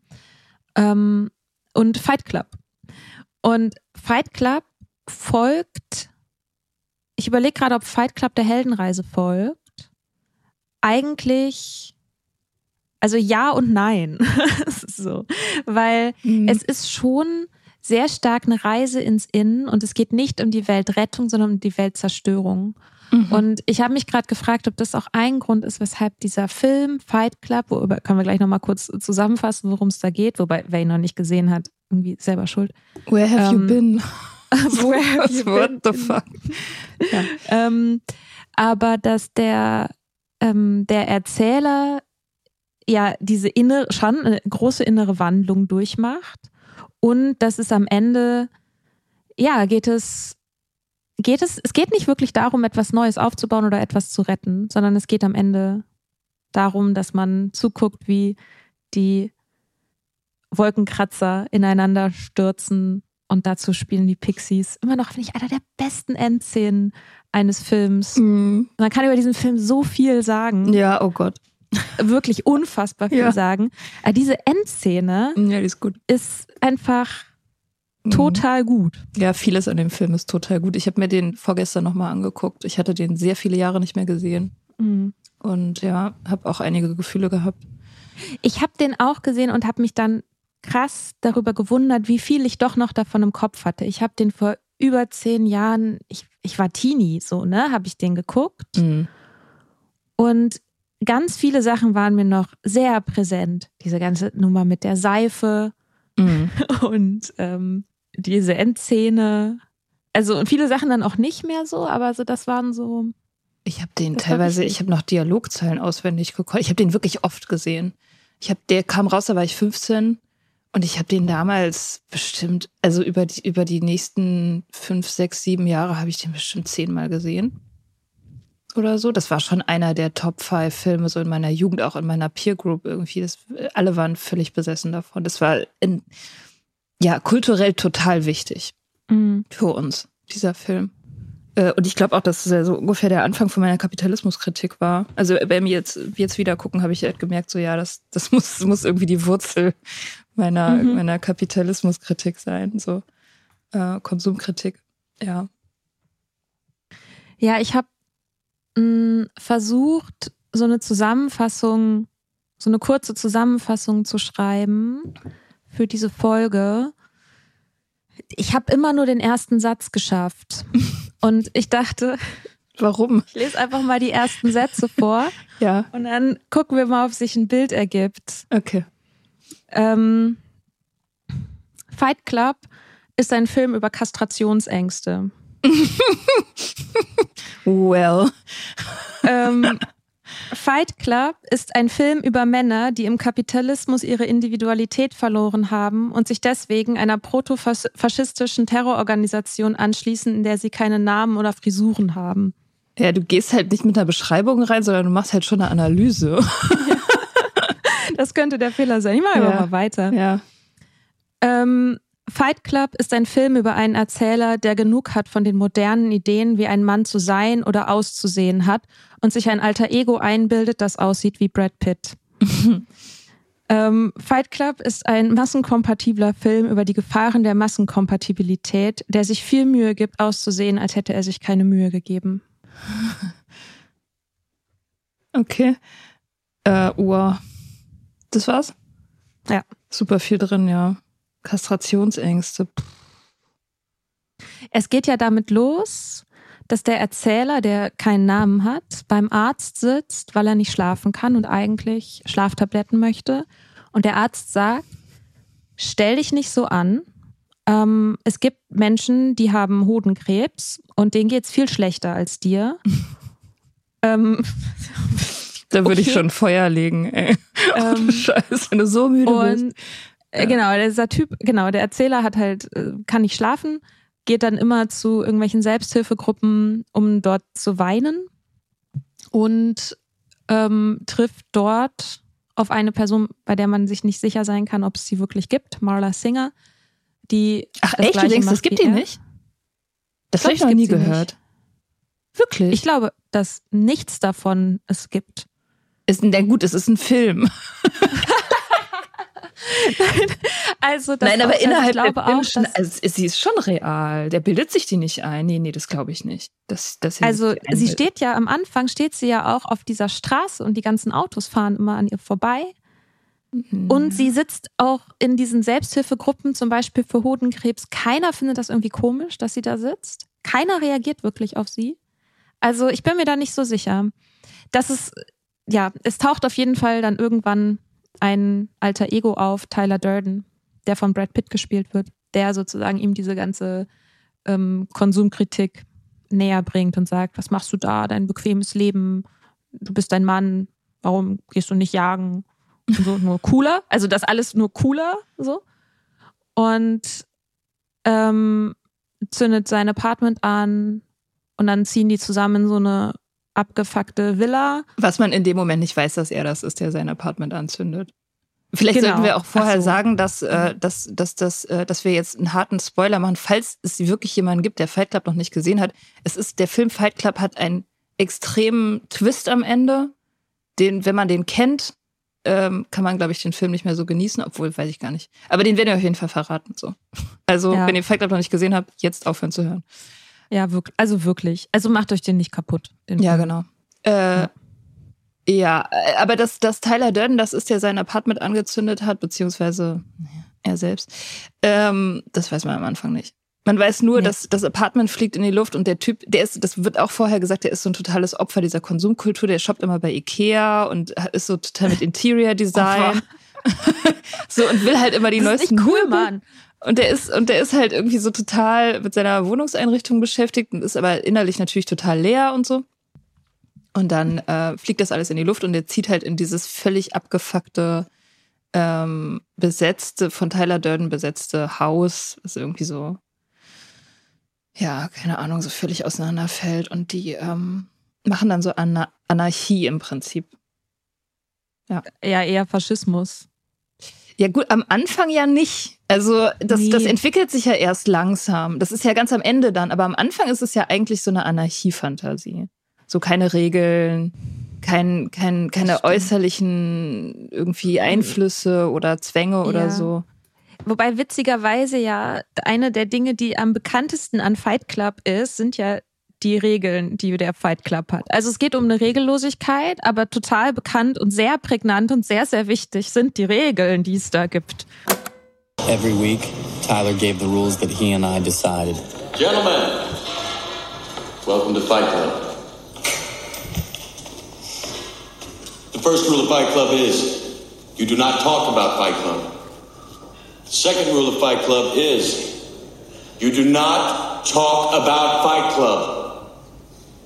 ähm, und Fight Club. Und Fight Club folgt, ich überlege gerade, ob Fight Club der Heldenreise folgt. Eigentlich also ja und nein. so. Weil mhm. es ist schon sehr stark eine Reise ins Innen und es geht nicht um die Weltrettung, sondern um die Weltzerstörung. Mhm. Und ich habe mich gerade gefragt, ob das auch ein Grund ist, weshalb dieser Film Fight Club, worüber können wir gleich nochmal kurz zusammenfassen, worum es da geht, wobei wer ihn noch nicht gesehen hat, irgendwie selber schuld. Where have ähm, you been? where have you What the fuck? ja. ähm, aber dass der, ähm, der Erzähler ja diese innere, schon eine große innere Wandlung durchmacht und dass es am Ende, ja, geht es, geht es, es geht nicht wirklich darum, etwas Neues aufzubauen oder etwas zu retten, sondern es geht am Ende darum, dass man zuguckt, wie die Wolkenkratzer ineinander stürzen und dazu spielen die Pixies. Immer noch, finde ich, einer der besten Endszenen eines Films. Mm. Man kann über diesen Film so viel sagen. Ja, oh Gott wirklich unfassbar viel ja. sagen. Aber diese Endszene ja, die ist, ist einfach mhm. total gut. Ja, vieles an dem Film ist total gut. Ich habe mir den vorgestern nochmal angeguckt. Ich hatte den sehr viele Jahre nicht mehr gesehen. Mhm. Und ja, habe auch einige Gefühle gehabt. Ich habe den auch gesehen und habe mich dann krass darüber gewundert, wie viel ich doch noch davon im Kopf hatte. Ich habe den vor über zehn Jahren, ich, ich war Teenie, so, ne, habe ich den geguckt. Mhm. Und ganz viele Sachen waren mir noch sehr präsent. Diese ganze Nummer mit der Seife mhm. und ähm, diese Endszene. Also und viele Sachen dann auch nicht mehr so, aber so das waren so. Ich habe den teilweise, ich habe noch Dialogzeilen auswendig gekonnt. Ich habe den wirklich oft gesehen. Ich habe, der kam raus, da war ich 15 und ich habe den damals bestimmt, also über die über die nächsten fünf, sechs, sieben Jahre habe ich den bestimmt zehnmal gesehen oder so. Das war schon einer der Top 5 Filme so in meiner Jugend, auch in meiner Peer Group irgendwie. Das, alle waren völlig besessen davon. Das war in, ja kulturell total wichtig mhm. für uns, dieser Film. Äh, und ich glaube auch, dass es so ungefähr der Anfang von meiner Kapitalismuskritik war. Also bei mir jetzt, jetzt wieder gucken, habe ich halt gemerkt, so ja, das, das muss, muss irgendwie die Wurzel meiner, mhm. meiner Kapitalismuskritik sein. So äh, Konsumkritik. Ja. Ja, ich habe mh, versucht, so eine Zusammenfassung, so eine kurze Zusammenfassung zu schreiben für diese Folge. Ich habe immer nur den ersten Satz geschafft. Und ich dachte, Warum? Ich lese einfach mal die ersten Sätze vor. ja. Und dann gucken wir mal, ob sich ein Bild ergibt. Okay. Ähm, Fight Club ist ein Film über Kastrationsängste. well. Ähm, Fight Club ist ein Film über Männer, die im Kapitalismus ihre Individualität verloren haben und sich deswegen einer protofaschistischen Terrororganisation anschließen, in der sie keine Namen oder Frisuren haben. Ja, du gehst halt nicht mit einer Beschreibung rein, sondern du machst halt schon eine Analyse. das könnte der Fehler sein. Ich mache ja. mal weiter. Ja. Ähm, Fight Club ist ein Film über einen Erzähler, der genug hat von den modernen Ideen, wie ein Mann zu sein oder auszusehen hat und sich ein alter Ego einbildet, das aussieht wie Brad Pitt. ähm, Fight Club ist ein massenkompatibler Film über die Gefahren der Massenkompatibilität, der sich viel Mühe gibt, auszusehen, als hätte er sich keine Mühe gegeben. Okay. Äh, Uhr. Das war's? Ja. Super viel drin, ja. Kastrationsängste. Es geht ja damit los, dass der Erzähler, der keinen Namen hat, beim Arzt sitzt, weil er nicht schlafen kann und eigentlich Schlaftabletten möchte. Und der Arzt sagt, stell dich nicht so an. Ähm, es gibt Menschen, die haben Hodenkrebs und denen geht's viel schlechter als dir. ähm, Da würde ich Okay. schon Feuer legen, ey. Ähm, Scheiße, wenn du so müde bist. Und äh, genau, dieser Typ, genau, der Erzähler hat halt, äh, kann nicht schlafen, geht dann immer zu irgendwelchen Selbsthilfegruppen, um dort zu weinen und ähm, trifft dort auf eine Person, bei der man sich nicht sicher sein kann, ob es sie wirklich gibt, Marla Singer, die Ach echt, du denkst, das gibt die nicht? Das habe ich noch nie sie nicht. gehört. Wirklich? Ich glaube, dass nichts davon es gibt. Ist, na gut, es ist ein Film. Also das Nein, aber also innerhalb ich glaube der dass, also sie ist schon real. Der bildet sich die nicht ein. Nee, nee, das glaube ich nicht. Das, das Also sie steht ja am Anfang, steht sie ja auch auf dieser Straße und die ganzen Autos fahren immer an ihr vorbei. Mhm. Und sie sitzt auch in diesen Selbsthilfegruppen, zum Beispiel für Hodenkrebs. Keiner findet das irgendwie komisch, dass sie da sitzt. Keiner reagiert wirklich auf sie. Also ich bin mir da nicht so sicher. Das ist, ja, es taucht auf jeden Fall dann irgendwann ein alter Ego auf, Tyler Durden, der von Brad Pitt gespielt wird, der sozusagen ihm diese ganze ähm, Konsumkritik näher bringt und sagt, was machst du da, dein bequemes Leben, du bist ein Mann, warum gehst du nicht jagen? Und so nur cooler, also das alles nur cooler, so. Und ähm, zündet sein Apartment an und dann ziehen die zusammen so eine abgefuckte Villa. Was man in dem Moment nicht weiß, dass er das ist, der sein Apartment anzündet. Vielleicht Genau. sollten wir auch vorher so. sagen, dass, äh, dass, dass, dass, äh, dass wir jetzt einen harten Spoiler machen, falls es wirklich jemanden gibt, der Fight Club noch nicht gesehen hat. Es ist, der Film Fight Club hat einen extremen Twist am Ende. Den, wenn man den kennt, ähm, kann man, glaube ich, den Film nicht mehr so genießen, obwohl, weiß ich gar nicht. Aber den werden wir auf jeden Fall verraten. So. Also, Ja. wenn ihr Fight Club noch nicht gesehen habt, jetzt aufhören zu hören. Ja, wirklich. Also wirklich. Also macht euch den nicht kaputt. Den Ja, Film. genau. Äh, ja, äh, aber dass, dass Tyler Durden, das ist, der sein Apartment angezündet hat, beziehungsweise er selbst, ähm, das weiß man am Anfang nicht. Man weiß nur, Nee. dass das Apartment fliegt in die Luft und der Typ, der ist, das wird auch vorher gesagt, der ist so ein totales Opfer dieser Konsumkultur, der shoppt immer bei Ikea und ist so total mit Interior Design. so und will halt immer die Das ist neuesten nicht cool, Möbel. Mann. Und der ist, und der ist halt irgendwie so total mit seiner Wohnungseinrichtung beschäftigt und ist aber innerlich natürlich total leer und so. Und dann äh, fliegt das alles in die Luft und der zieht halt in dieses völlig abgefuckte, ähm, besetzte, von Tyler Durden besetzte Haus, was irgendwie so, ja, keine Ahnung, so völlig auseinanderfällt. Und die ähm, machen dann so Ana Anarchie im Prinzip. Ja, eher Faschismus. Ja gut, am Anfang ja nicht. Also das, Nee. das entwickelt sich ja erst langsam. Das ist ja ganz am Ende dann. Aber am Anfang ist es ja eigentlich so eine Anarchiefantasie. So keine Regeln, kein, kein, keine äußerlichen irgendwie Einflüsse oder Zwänge oder Ja. so. Wobei witzigerweise ja eine der Dinge, die am bekanntesten an Fight Club ist, sind ja die Regeln, die der Fight Club hat. Also es geht um eine Regellosigkeit, aber total bekannt und sehr prägnant und sehr, sehr wichtig sind die Regeln, die es da gibt. Every week, Tyler gave the rules that he and I decided. Gentlemen, welcome to Fight Club. The first rule of Fight Club is you do not talk about Fight Club. The second rule of Fight Club is you do not talk about Fight Club.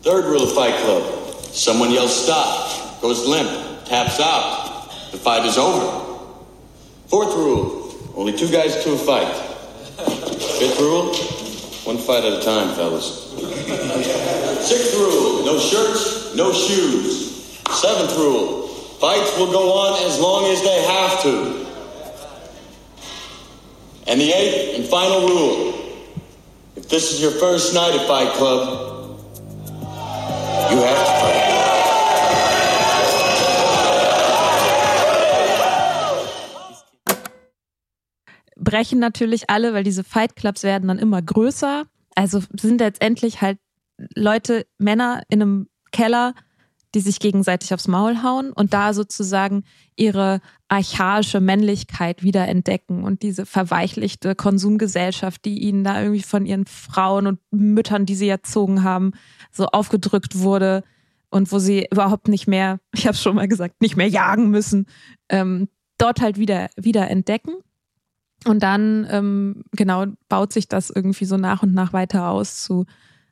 Third rule of Fight Club someone yells stop, goes limp, taps out. The fight is over. Fourth rule only two guys to a fight. Fifth rule one fight at a time, fellas. Sixth rule no shirts, no shoes. Seventh rule fights will go on as long as they have to. And the eighth and final rule if this is your first night at Fight Club, you have to fight. Brechen natürlich alle, weil diese Fight Clubs werden dann immer größer. Also sind letztendlich halt Leute, Männer in einem Keller, die sich gegenseitig aufs Maul hauen und da sozusagen ihre archaische Männlichkeit wiederentdecken und diese verweichlichte Konsumgesellschaft, die ihnen da irgendwie von ihren Frauen und Müttern, die sie erzogen haben, so aufgedrückt wurde und wo sie überhaupt nicht mehr, ich habe schon mal gesagt, nicht mehr jagen müssen, ähm, dort halt wieder, wieder entdecken. Und dann, ähm, genau, baut sich das irgendwie so nach und nach weiter aus zu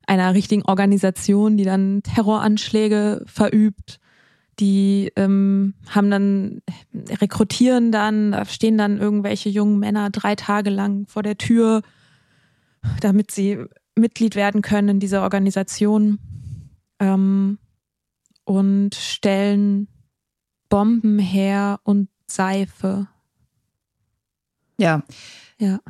einer richtigen Organisation, die dann Terroranschläge verübt. Die ähm, haben dann, rekrutieren dann, da stehen dann irgendwelche jungen Männer drei Tage lang vor der Tür, damit sie Mitglied werden können in dieser Organisation. Ähm, und stellen Bomben her und Seife. Ja. Ja.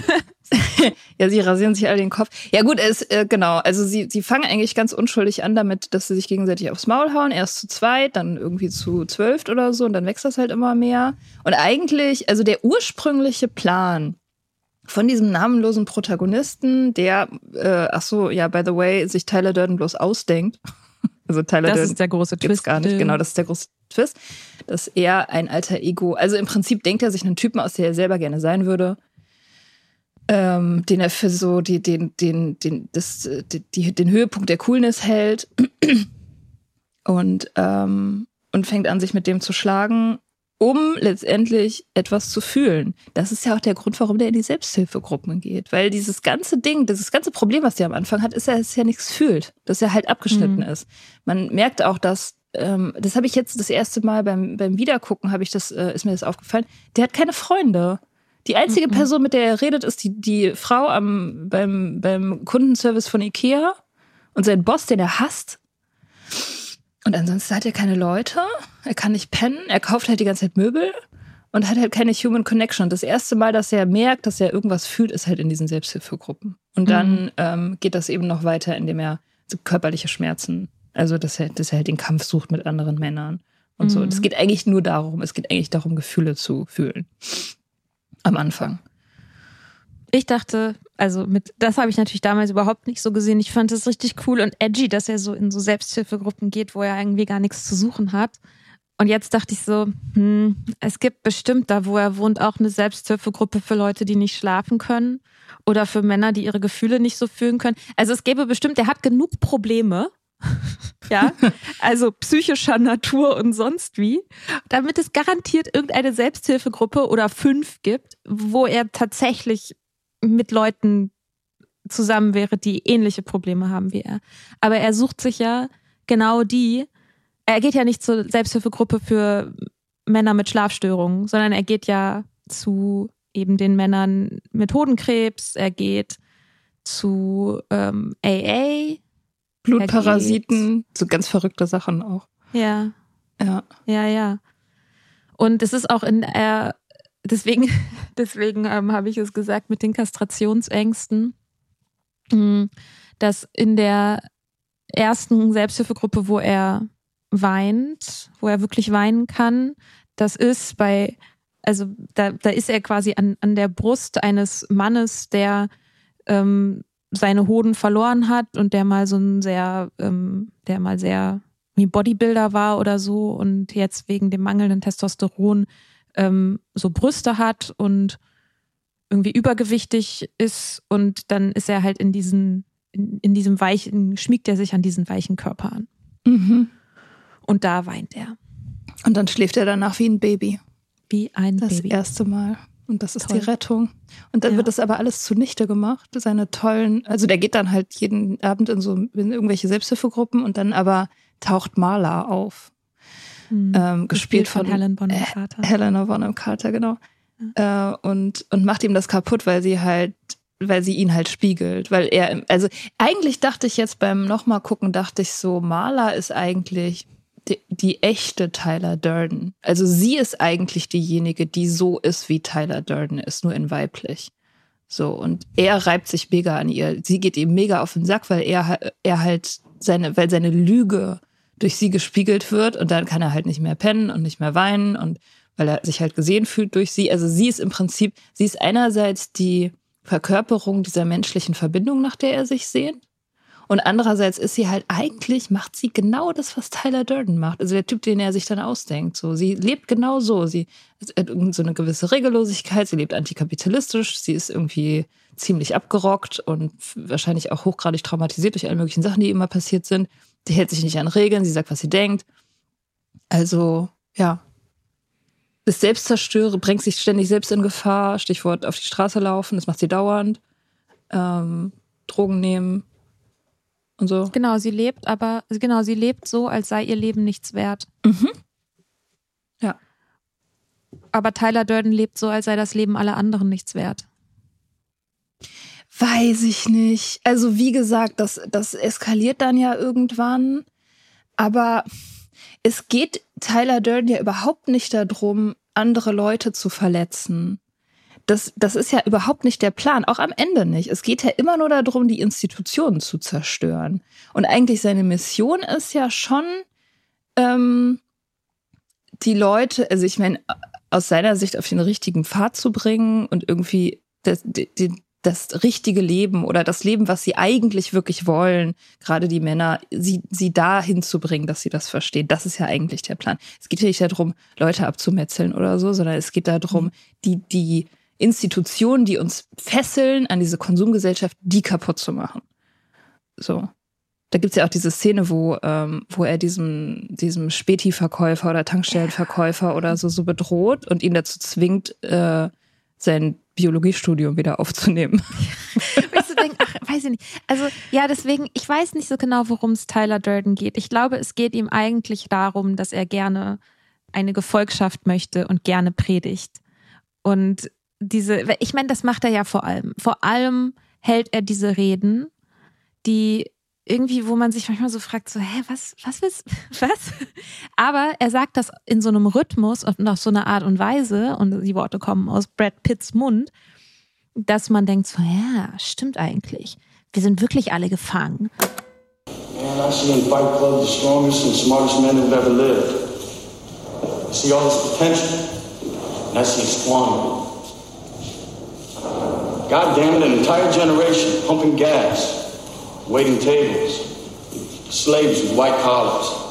ja, sie rasieren sich alle den Kopf. Ja gut, es äh, genau. Also sie sie fangen eigentlich ganz unschuldig an damit, dass sie sich gegenseitig aufs Maul hauen. Erst zu zweit, dann irgendwie zu zwölf oder so und dann wächst das halt immer mehr. Und eigentlich, also der ursprüngliche Plan von diesem namenlosen Protagonisten, der, äh, ach so, ja, by the way, sich Tyler Durden bloß ausdenkt. Also Tyler Das Durden ist der große gibt's Twist. gar nicht. Genau, das ist der große Twist, dass er ein alter Ego, also im Prinzip denkt er sich einen Typen aus, der er selber gerne sein würde, ähm, den er für so die, den, den, den, das, die, den Höhepunkt der Coolness hält und, ähm, und fängt an, sich mit dem zu schlagen, um letztendlich etwas zu fühlen. Das ist ja auch der Grund, warum der in die Selbsthilfegruppen geht. Weil dieses ganze Ding, dieses ganze Problem, was der am Anfang hat, ist ja, dass er nichts fühlt, dass er halt abgeschnitten Mhm. ist. Man merkt auch, dass ähm, das habe ich jetzt das erste Mal beim, beim Wiedergucken, habe ich das, äh, ist mir das aufgefallen, der hat keine Freunde. Die einzige Mhm. Person, mit der er redet, ist die, die Frau am, beim, beim Kundenservice von Ikea und sein Boss, den er hasst. Und ansonsten hat er keine Leute, er kann nicht pennen, er kauft halt die ganze Zeit Möbel und hat halt keine Human Connection. Und das erste Mal, dass er merkt, dass er irgendwas fühlt, ist halt in diesen Selbsthilfegruppen. Und dann ähm, geht das eben noch weiter, indem er so körperliche Schmerzen, also dass er, dass er halt den Kampf sucht mit anderen Männern und so. Und es geht eigentlich nur darum, es geht eigentlich darum, Gefühle zu fühlen. Am Anfang. Ich dachte, also mit, das habe ich natürlich damals überhaupt nicht so gesehen. Ich fand es richtig cool und edgy, dass er so in so Selbsthilfegruppen geht, wo er irgendwie gar nichts zu suchen hat. Und jetzt dachte ich so, hm, es gibt bestimmt da, wo er wohnt, auch eine Selbsthilfegruppe für Leute, die nicht schlafen können oder für Männer, die ihre Gefühle nicht so fühlen können. Also es gäbe bestimmt, er hat genug Probleme. ja, also psychischer Natur und sonst wie, damit es garantiert irgendeine Selbsthilfegruppe oder fünf gibt, wo er tatsächlich mit Leuten zusammen wäre, die ähnliche Probleme haben wie er. Aber er sucht sich ja genau die. Er geht ja nicht zur Selbsthilfegruppe für Männer mit Schlafstörungen, sondern er geht ja zu eben den Männern mit Hodenkrebs. Er geht zu ähm, AA. Blutparasiten, so ganz verrückte Sachen auch. Ja, Ja. ja, ja. Und es ist auch in er deswegen deswegen ähm, habe ich es gesagt mit den Kastrationsängsten, mh, dass in der ersten Selbsthilfegruppe, wo er weint, wo er wirklich weinen kann, das ist bei also da, da ist er quasi an, an der Brust eines Mannes, der ähm, seine Hoden verloren hat und der mal so ein sehr, ähm, der mal sehr wie Bodybuilder war oder so und jetzt wegen dem mangelnden Testosteron ähm, so Brüste hat und irgendwie übergewichtig ist und dann ist er halt in diesen, in, in diesem weichen, schmiegt er sich an diesen weichen Körper an. Mhm. Und da weint er. Und dann schläft er danach wie ein Baby. Wie ein Das Baby. erste Mal. Und das ist Toll. die Rettung. Und dann Ja. wird das aber alles zunichte gemacht. Seine tollen, also der geht dann halt jeden Abend in so in irgendwelche Selbsthilfegruppen und dann aber taucht Marla auf. Mhm. Ähm, gespielt von, Helen Bonham äh, Carter. Helena Bonham Carter, genau. Äh, und, und macht ihm das kaputt, weil sie halt, weil sie ihn halt spiegelt. Weil er, also eigentlich dachte ich jetzt beim nochmal gucken, dachte ich so, Marla ist eigentlich die, die echte Tyler Durden. Also sie ist eigentlich diejenige, die so ist, wie Tyler Durden ist, nur in weiblich. So, und er reibt sich mega an ihr. Sie geht ihm mega auf den Sack, weil er, er halt seine, weil seine Lüge durch sie gespiegelt wird und dann kann er halt nicht mehr pennen und nicht mehr weinen und weil er sich halt gesehen fühlt durch sie. Also sie ist im Prinzip, sie ist einerseits die Verkörperung dieser menschlichen Verbindung, nach der er sich sehnt. Und andererseits ist sie halt eigentlich, macht sie genau das, was Tyler Durden macht. Also der Typ, den er sich dann ausdenkt. So, sie lebt genau so. Sie hat so eine gewisse Regellosigkeit, sie lebt antikapitalistisch, sie ist irgendwie ziemlich abgerockt und wahrscheinlich auch hochgradig traumatisiert durch alle möglichen Sachen, die immer passiert sind. Sie hält sich nicht an Regeln, sie sagt, was sie denkt. Also, ja. Ist Selbstzerstöre, bringt sich ständig selbst in Gefahr. Stichwort auf die Straße laufen, das macht sie dauernd. Ähm, Drogen nehmen und so. Genau, sie lebt, aber genau, sie lebt so, als sei ihr Leben nichts wert. Mhm. Ja. Aber Tyler Durden lebt so, als sei das Leben aller anderen nichts wert. Weiß ich nicht. Also wie gesagt, das, das eskaliert dann ja irgendwann. Aber es geht Tyler Durden ja überhaupt nicht darum, andere Leute zu verletzen. Das, das ist ja überhaupt nicht der Plan, auch am Ende nicht. Es geht ja immer nur darum, die Institutionen zu zerstören. Und eigentlich seine Mission ist ja schon, ähm, die Leute, also ich meine, aus seiner Sicht auf den richtigen Pfad zu bringen und irgendwie das, die, das richtige Leben oder das Leben, was sie eigentlich wirklich wollen, gerade die Männer, sie, sie dahin zu bringen, dass sie das verstehen. Das ist ja eigentlich der Plan. Es geht ja nicht darum, Leute abzumetzeln oder so, sondern es geht darum, mhm. die, die Institutionen, die uns fesseln an diese Konsumgesellschaft, die kaputt zu machen. So. Da gibt's ja auch diese Szene, wo, ähm, wo er diesem, diesem Späti-Verkäufer oder Tankstellenverkäufer oder so, so bedroht und ihn dazu zwingt, äh, sein Biologiestudium wieder aufzunehmen. weißt du, denk, ach, weiß ich nicht. Also ja, deswegen, ich weiß nicht so genau, worum es Tyler Durden geht. Ich glaube, es geht ihm eigentlich darum, dass er gerne eine Gefolgschaft möchte und gerne predigt. Und diese, ich meine, das macht er ja vor allem. Vor allem hält er diese Reden, die irgendwie, wo man sich manchmal so fragt, so, hä, was, was willst, was? Aber er sagt das in so einem Rhythmus und auf so eine Art und Weise, und die Worte kommen aus Brad Pitts Mund, dass man denkt so, ja, stimmt eigentlich. Wir sind wirklich alle gefangen. Man, I see in Fight Club the strongest and smartest men who've ever lived. I see all this potential, and I see it squandered. God damn it, an entire generation pumping gas waiting tables, slaves with white collars.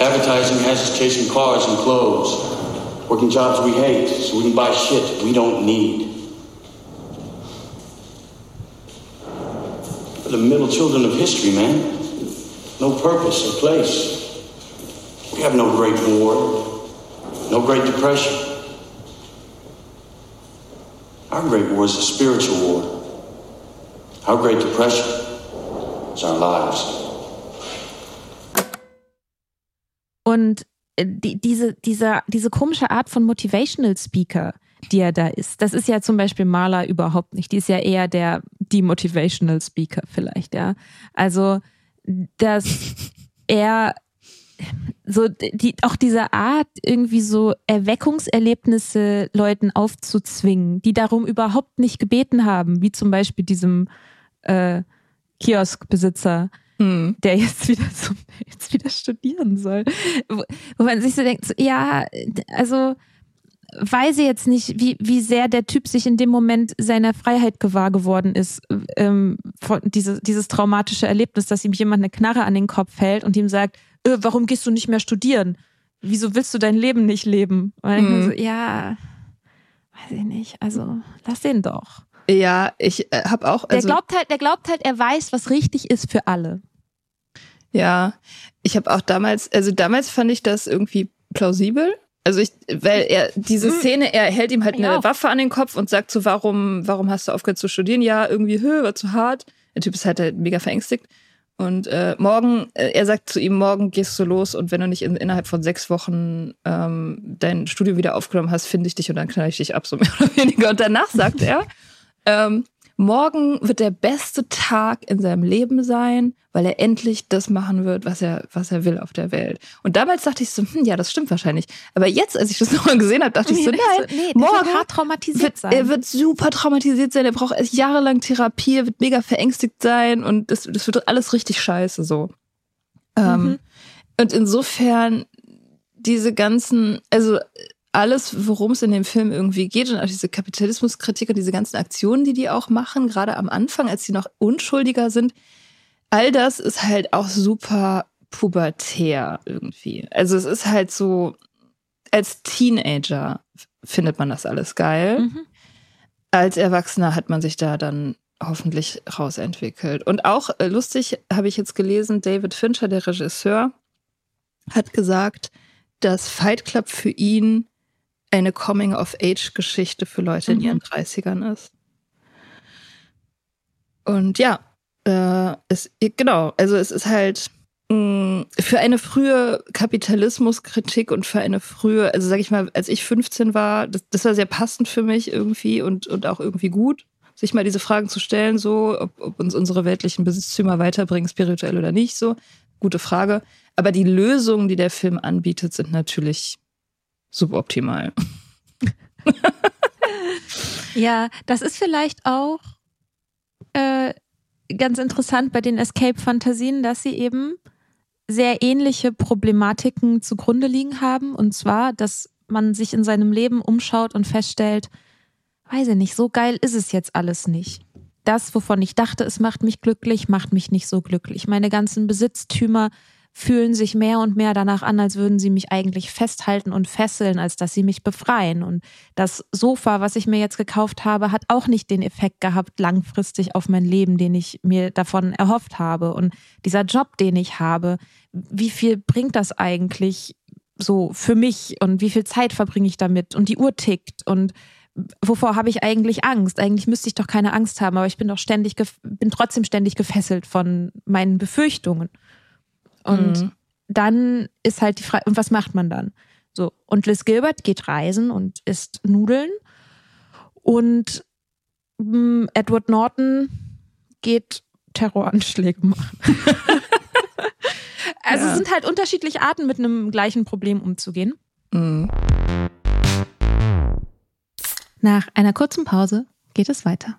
Advertising has us chasing cars and clothes, working jobs we hate so we can buy shit we don't need. The middle children of history, man. No purpose or place. We have no great war, no great depression. Our great war is a spiritual war. Our Great Depression is our lives. Und äh, die, diese, diese, diese komische Art von Motivational Speaker, die er da ist, das ist ja zum Beispiel Maler überhaupt nicht. Die ist ja eher der Demotivational Speaker vielleicht, ja. Also, dass er so die auch diese Art irgendwie so Erweckungserlebnisse Leuten aufzuzwingen, die darum überhaupt nicht gebeten haben, wie zum Beispiel diesem äh, Kioskbesitzer, hm. der jetzt wieder so, jetzt wieder studieren soll. Wo, wo man sich so denkt, so, ja, also weiß ich jetzt nicht, wie, wie sehr der Typ sich in dem Moment seiner Freiheit gewahr geworden ist. Ähm, von diese, dieses traumatische Erlebnis, dass ihm jemand eine Knarre an den Kopf hält und ihm sagt, äh, warum gehst du nicht mehr studieren? Wieso willst du dein Leben nicht leben? Und dann hm. so, ja, weiß ich nicht. Also lass den doch. Ja, ich äh, habe auch. Also, der glaubt halt, der glaubt halt, er weiß, was richtig ist für alle. Ja, ich habe auch damals, also damals fand ich das irgendwie plausibel. Also ich, weil er diese hm. Szene, er hält ihm halt eine auch. Waffe an den Kopf und sagt so, warum, warum hast du aufgehört zu studieren? Ja, irgendwie, hö, war zu hart. Der Typ ist halt, halt mega verängstigt. Und äh, morgen, äh, er sagt zu ihm, morgen gehst du los und wenn du nicht in, innerhalb von sechs Wochen ähm, dein Studio wieder aufgenommen hast, finde ich dich und dann knall ich dich ab, so mehr oder weniger. Und danach sagt er, ähm, morgen wird der beste Tag in seinem Leben sein, weil er endlich das machen wird, was er, was er will auf der Welt. Und damals dachte ich so, hm, ja, das stimmt wahrscheinlich. Aber jetzt, als ich das nochmal gesehen habe, dachte ich so, nein, nee, morgen wird hart traumatisiert wird, sein. Er wird super traumatisiert sein, er braucht erst jahrelang Therapie, er wird mega verängstigt sein und das, das wird alles richtig scheiße so. Ähm, mhm. Ähm, und insofern diese ganzen, also alles, worum es in dem Film irgendwie geht und auch diese Kapitalismuskritik und diese ganzen Aktionen, die die auch machen, gerade am Anfang, als sie noch unschuldiger sind, all das ist halt auch super pubertär irgendwie. Also es ist halt so, als Teenager findet man das alles geil. Mhm. Als Erwachsener hat man sich da dann hoffentlich rausentwickelt. Und auch äh, lustig habe ich jetzt gelesen, David Fincher, der Regisseur, hat gesagt, dass Fight Club für ihn eine Coming-of-Age-Geschichte für Leute in Mhm. ihren 30ern ist. Und ja, äh, es, genau, also es ist halt mh, für eine frühe Kapitalismuskritik und für eine frühe, also sag ich mal, als ich 15 war, das, das war sehr passend für mich irgendwie und, und auch irgendwie gut, sich mal diese Fragen zu stellen, so, ob, ob uns unsere weltlichen Besitztümer weiterbringen, spirituell oder nicht, so. Gute Frage. Aber die Lösungen, die der Film anbietet, sind natürlich suboptimal. Ja, das ist vielleicht auch äh, ganz interessant bei den Escape-Fantasien, dass sie eben sehr ähnliche Problematiken zugrunde liegen haben. Und zwar, dass man sich in seinem Leben umschaut und feststellt, weiß ich nicht, so geil ist es jetzt alles nicht. Das, wovon ich dachte, es macht mich glücklich, macht mich nicht so glücklich. Meine ganzen Besitztümer fühlen sich mehr und mehr danach an, als würden sie mich eigentlich festhalten und fesseln, als dass sie mich befreien. Und das Sofa, was ich mir jetzt gekauft habe, hat auch nicht den Effekt gehabt langfristig auf mein Leben, den ich mir davon erhofft habe. Und dieser Job, den ich habe, wie viel bringt das eigentlich so für mich und wie viel Zeit verbringe ich damit? Und die Uhr tickt und wovor habe ich eigentlich Angst? Eigentlich müsste ich doch keine Angst haben, aber ich bin doch ständig, bin trotzdem ständig gefesselt von meinen Befürchtungen. Und Mhm. dann ist halt die Frage, und was macht man dann? So, und Liz Gilbert geht reisen und isst Nudeln. Und mh, Edward Norton geht Terroranschläge machen. also Ja. es sind halt unterschiedliche Arten, mit einem gleichen Problem umzugehen. Mhm. Nach einer kurzen Pause geht es weiter.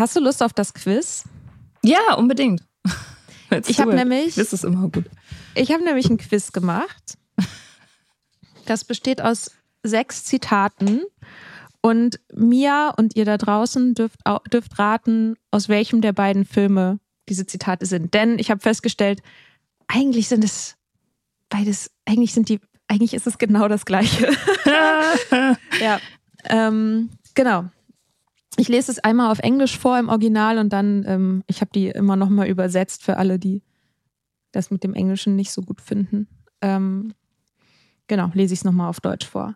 Hast du Lust auf das Quiz? Ja, unbedingt. Let's Ich do hab it. nämlich- Das ist immer gut. Ich habe nämlich ein Quiz gemacht. Das besteht aus sechs Zitaten. Und Mia und ihr da draußen dürft, dürft raten, aus welchem der beiden Filme diese Zitate sind. Denn ich habe festgestellt, eigentlich sind es beides, eigentlich sind die, eigentlich ist es genau das Gleiche. ja, ähm, genau. Ich lese es einmal auf Englisch vor im Original und dann, ähm, ich habe die immer noch mal übersetzt für alle, die das mit dem Englischen nicht so gut finden. Ähm, genau, lese ich es nochmal auf Deutsch vor.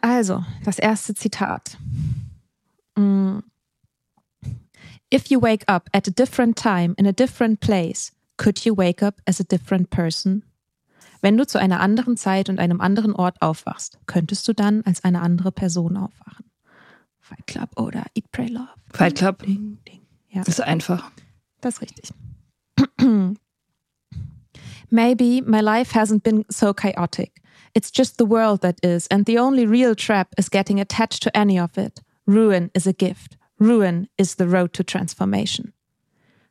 Also, das erste Zitat. Mm. If you wake up at a different time in a different place, could you wake up as a different person? Wenn du zu einer anderen Zeit und einem anderen Ort aufwachst, könntest du dann als eine andere Person aufwachen. Fight Club oder Eat, Pray, Love. Fight Club. Ding, ding. Ja. Das ist einfach. Das ist richtig. Maybe my life hasn't been so chaotic. It's just the world that is, and the only real trap is getting attached to any of it. Ruin is a gift. Ruin is the road to transformation.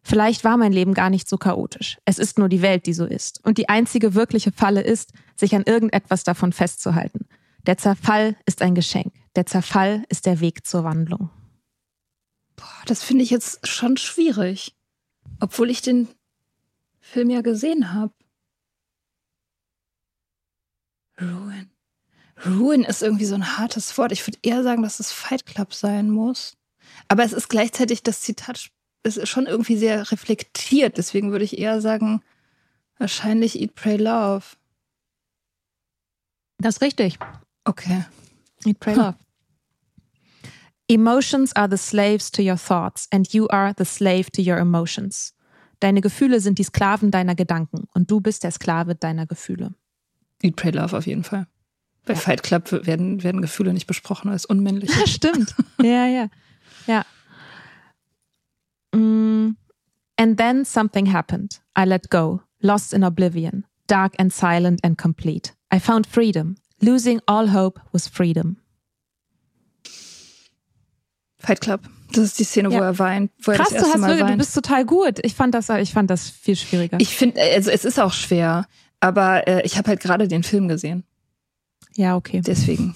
Vielleicht war mein Leben gar nicht so chaotisch. Es ist nur die Welt, die so ist. Und die einzige wirkliche Falle ist, sich an irgendetwas davon festzuhalten. Der Zerfall ist ein Geschenk. Der Zerfall ist der Weg zur Wandlung. Boah, das finde ich jetzt schon schwierig. Obwohl ich den Film ja gesehen habe. Ruin. Ruin ist irgendwie so ein hartes Wort. Ich würde eher sagen, dass es Fight Club sein muss. Aber es ist gleichzeitig das Zitat, es ist schon irgendwie sehr reflektiert. Deswegen würde ich eher sagen, wahrscheinlich Eat, Pray, Love. Das ist richtig. Okay. Eat, Pray, Love. Emotions are the slaves to your thoughts and you are the slave to your emotions. Deine Gefühle sind die Sklaven deiner Gedanken und du bist der Sklave deiner Gefühle. Eat, Pray, Love auf jeden Fall. Bei Ja. Fight Club werden, werden Gefühle nicht besprochen als unmännlich. Ja, stimmt. ja, ja. Ja. Mm. And then something happened. I let go, lost in oblivion, dark and silent and complete. I found freedom. Losing all hope was freedom. Fight Club. Das ist die Szene, wo Ja. er weint, wo er Krass, das du erste hast Mal wirklich, du weint. bist total gut. Ich fand das, ich fand das viel schwieriger. Ich finde, also es ist auch schwer, aber äh, ich habe halt gerade den Film gesehen. ja, okay. Deswegen.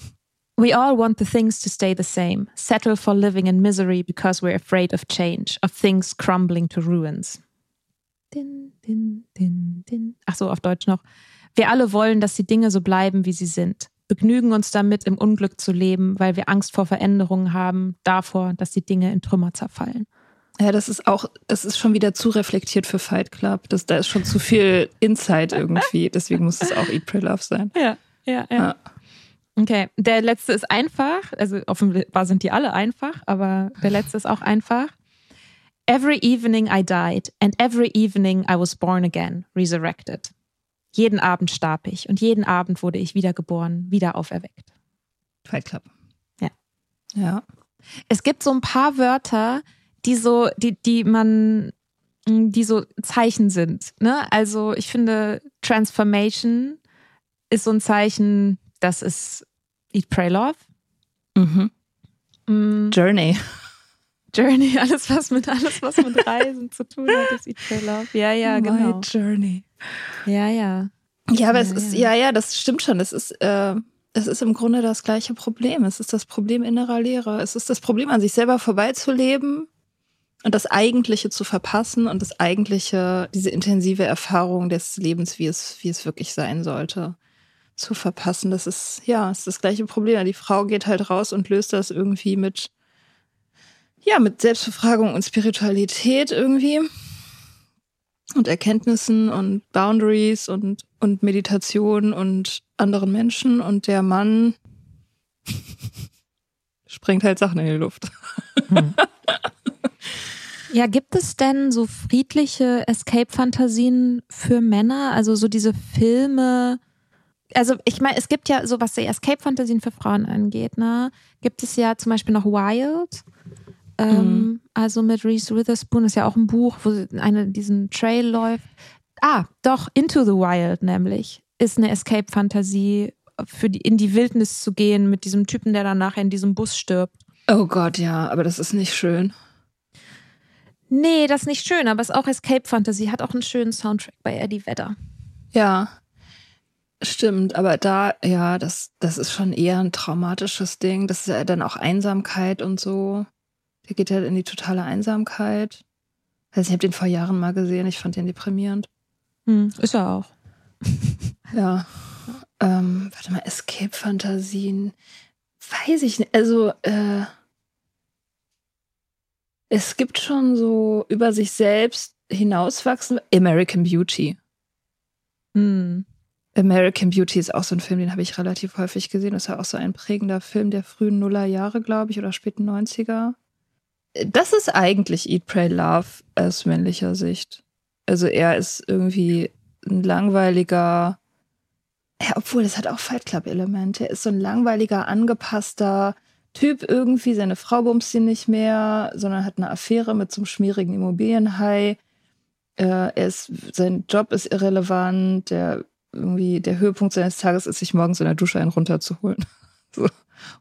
We all want the things to stay the same, settle for living in misery because we're afraid of change, of things crumbling to ruins. Din, din, din, din. Ach so, auf Deutsch noch. Wir alle wollen, dass die Dinge so bleiben, wie sie sind. Begnügen uns damit, im Unglück zu leben, weil wir Angst vor Veränderungen haben, davor, dass die Dinge in Trümmer zerfallen. Ja, das ist auch, das ist schon wieder zu reflektiert für Fight Club. Das, da ist schon zu viel Insight irgendwie. Deswegen muss es auch Eat, Pray, Love sein. Ja, ja, Ja. Okay, der letzte ist einfach. Also offenbar sind die alle einfach, aber der letzte ist auch einfach. Every evening I died and every evening I was born again, resurrected. Jeden Abend starb ich und jeden Abend wurde ich wiedergeboren, wieder auferweckt. Fight Club. Ja. Ja. Es gibt so ein paar Wörter, die so, die, die man, die so Zeichen sind. Ne? Also ich finde, Transformation ist so ein Zeichen, das ist Eat, Pray, Love. Mhm. Mm, Journey. Journey, alles was mit alles was mit Reisen zu tun hat, ist Eat, Pray, Love. Ja, ja, My genau. Journey. Ja, ja. Ja, aber es Ja, ist, ja. ja, ja, das stimmt schon. Es ist, äh, es ist im Grunde das gleiche Problem. Es ist das Problem innerer Lehre. Es ist das Problem, an sich selber vorbeizuleben und das Eigentliche zu verpassen und das Eigentliche, diese intensive Erfahrung des Lebens, wie es, wie es wirklich sein sollte, zu verpassen. Das ist, ja, es ist das gleiche Problem. Die Frau geht halt raus und löst das irgendwie mit, ja, mit Selbstbefragung und Spiritualität irgendwie und Erkenntnissen und Boundaries und, und Meditation und anderen Menschen und der Mann springt halt Sachen in die Luft. Ja, gibt es denn so friedliche Escape-Fantasien für Männer? Also so diese Filme. Also ich meine, es gibt ja so, was die Escape-Fantasien für Frauen angeht, ne? Gibt es ja zum Beispiel noch Wild. Ähm, Also mit Reese Witherspoon ist ja auch ein Buch, wo sie eine diesen Trail läuft. Ah, doch, Into the Wild nämlich. Ist eine Escape-Fantasie, für die, in die Wildnis zu gehen mit diesem Typen, der dann nachher in diesem Bus stirbt. Oh Gott, ja, aber das ist nicht schön. Nee, das ist nicht schön, aber es ist auch Escape Fantasy, hat auch einen schönen Soundtrack bei Eddie Vedder. Ja, stimmt, aber da, ja, das, das ist schon eher ein traumatisches Ding. Das ist ja dann auch Einsamkeit und so. Der geht halt in die totale Einsamkeit. Also ich habe den vor Jahren mal gesehen, ich fand den deprimierend. Hm, ist er auch. Ja. Ähm, warte mal, Escape-Fantasien. Weiß ich nicht. Also, äh, es gibt schon so über sich selbst hinauswachsen. American Beauty. Hm. American Beauty ist auch so ein Film, den habe ich relativ häufig gesehen. Das ist ja auch so ein prägender Film der frühen Nullerjahre, glaube ich, oder späten 90er. Das ist eigentlich Eat, Pray, Love aus männlicher Sicht. Also er ist irgendwie ein langweiliger, ja, obwohl das hat auch Fight Club-Elemente. Er ist so ein langweiliger, angepasster Typ irgendwie. Seine Frau bumst ihn nicht mehr, sondern hat eine Affäre mit so einem schmierigen Immobilienhai. Äh, er ist, sein Job ist irrelevant. Der irgendwie der Höhepunkt seines Tages ist, sich morgens in der Dusche einen runterzuholen. So.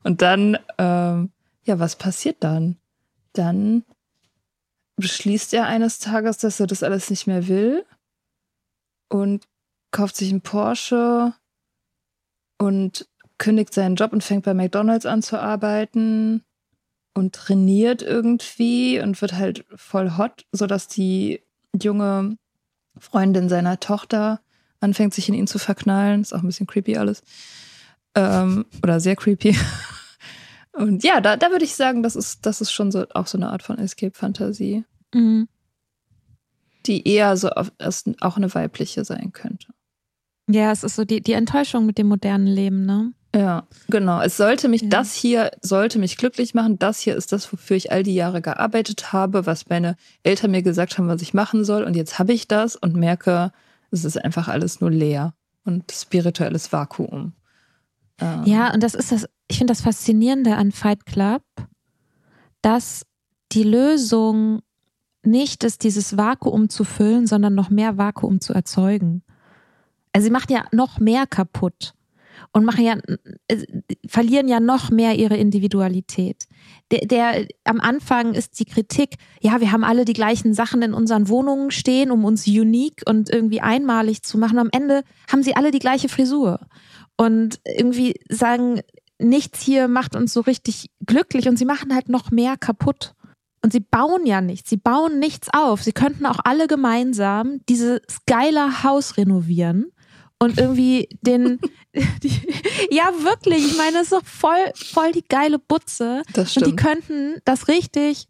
Und dann, ähm, ja, was passiert dann? Dann beschließt er eines Tages, dass er das alles nicht mehr will und kauft sich einen Porsche und kündigt seinen Job und fängt bei McDonald's an zu arbeiten und trainiert irgendwie und wird halt voll hot, sodass die junge Freundin seiner Tochter anfängt, sich in ihn zu verknallen. Ist auch ein bisschen creepy alles. Ähm, oder sehr creepy. Und ja, da, da würde ich sagen, das ist, das ist schon so auch so eine Art von Escape-Fantasie, Mhm. die eher so auf, auch eine weibliche sein könnte. Ja, es ist so die, die Enttäuschung mit dem modernen Leben, ne? Ja, genau. Es sollte mich, ja. das hier sollte mich glücklich machen. Das hier ist das, wofür ich all die Jahre gearbeitet habe, was meine Eltern mir gesagt haben, was ich machen soll. Und jetzt habe ich das und merke, es ist einfach alles nur leer und spirituelles Vakuum. Ähm. Ja, und das ist das, ich finde das Faszinierende an Fight Club, dass die Lösung nicht ist, dieses Vakuum zu füllen, sondern noch mehr Vakuum zu erzeugen. Also sie macht ja noch mehr kaputt und machen ja, äh, verlieren ja noch mehr ihre Individualität. Der, der, am Anfang ist die Kritik, ja, wir haben alle die gleichen Sachen in unseren Wohnungen stehen, um uns unique und irgendwie einmalig zu machen. Am Ende haben sie alle die gleiche Frisur und irgendwie sagen, nichts hier macht uns so richtig glücklich und sie machen halt noch mehr kaputt. Und sie bauen ja nichts, sie bauen nichts auf. Sie könnten auch alle gemeinsam dieses geile Haus renovieren und irgendwie den, die, ja wirklich, ich meine, das ist doch voll, voll die geile Butze. Das stimmt. Und die könnten das richtig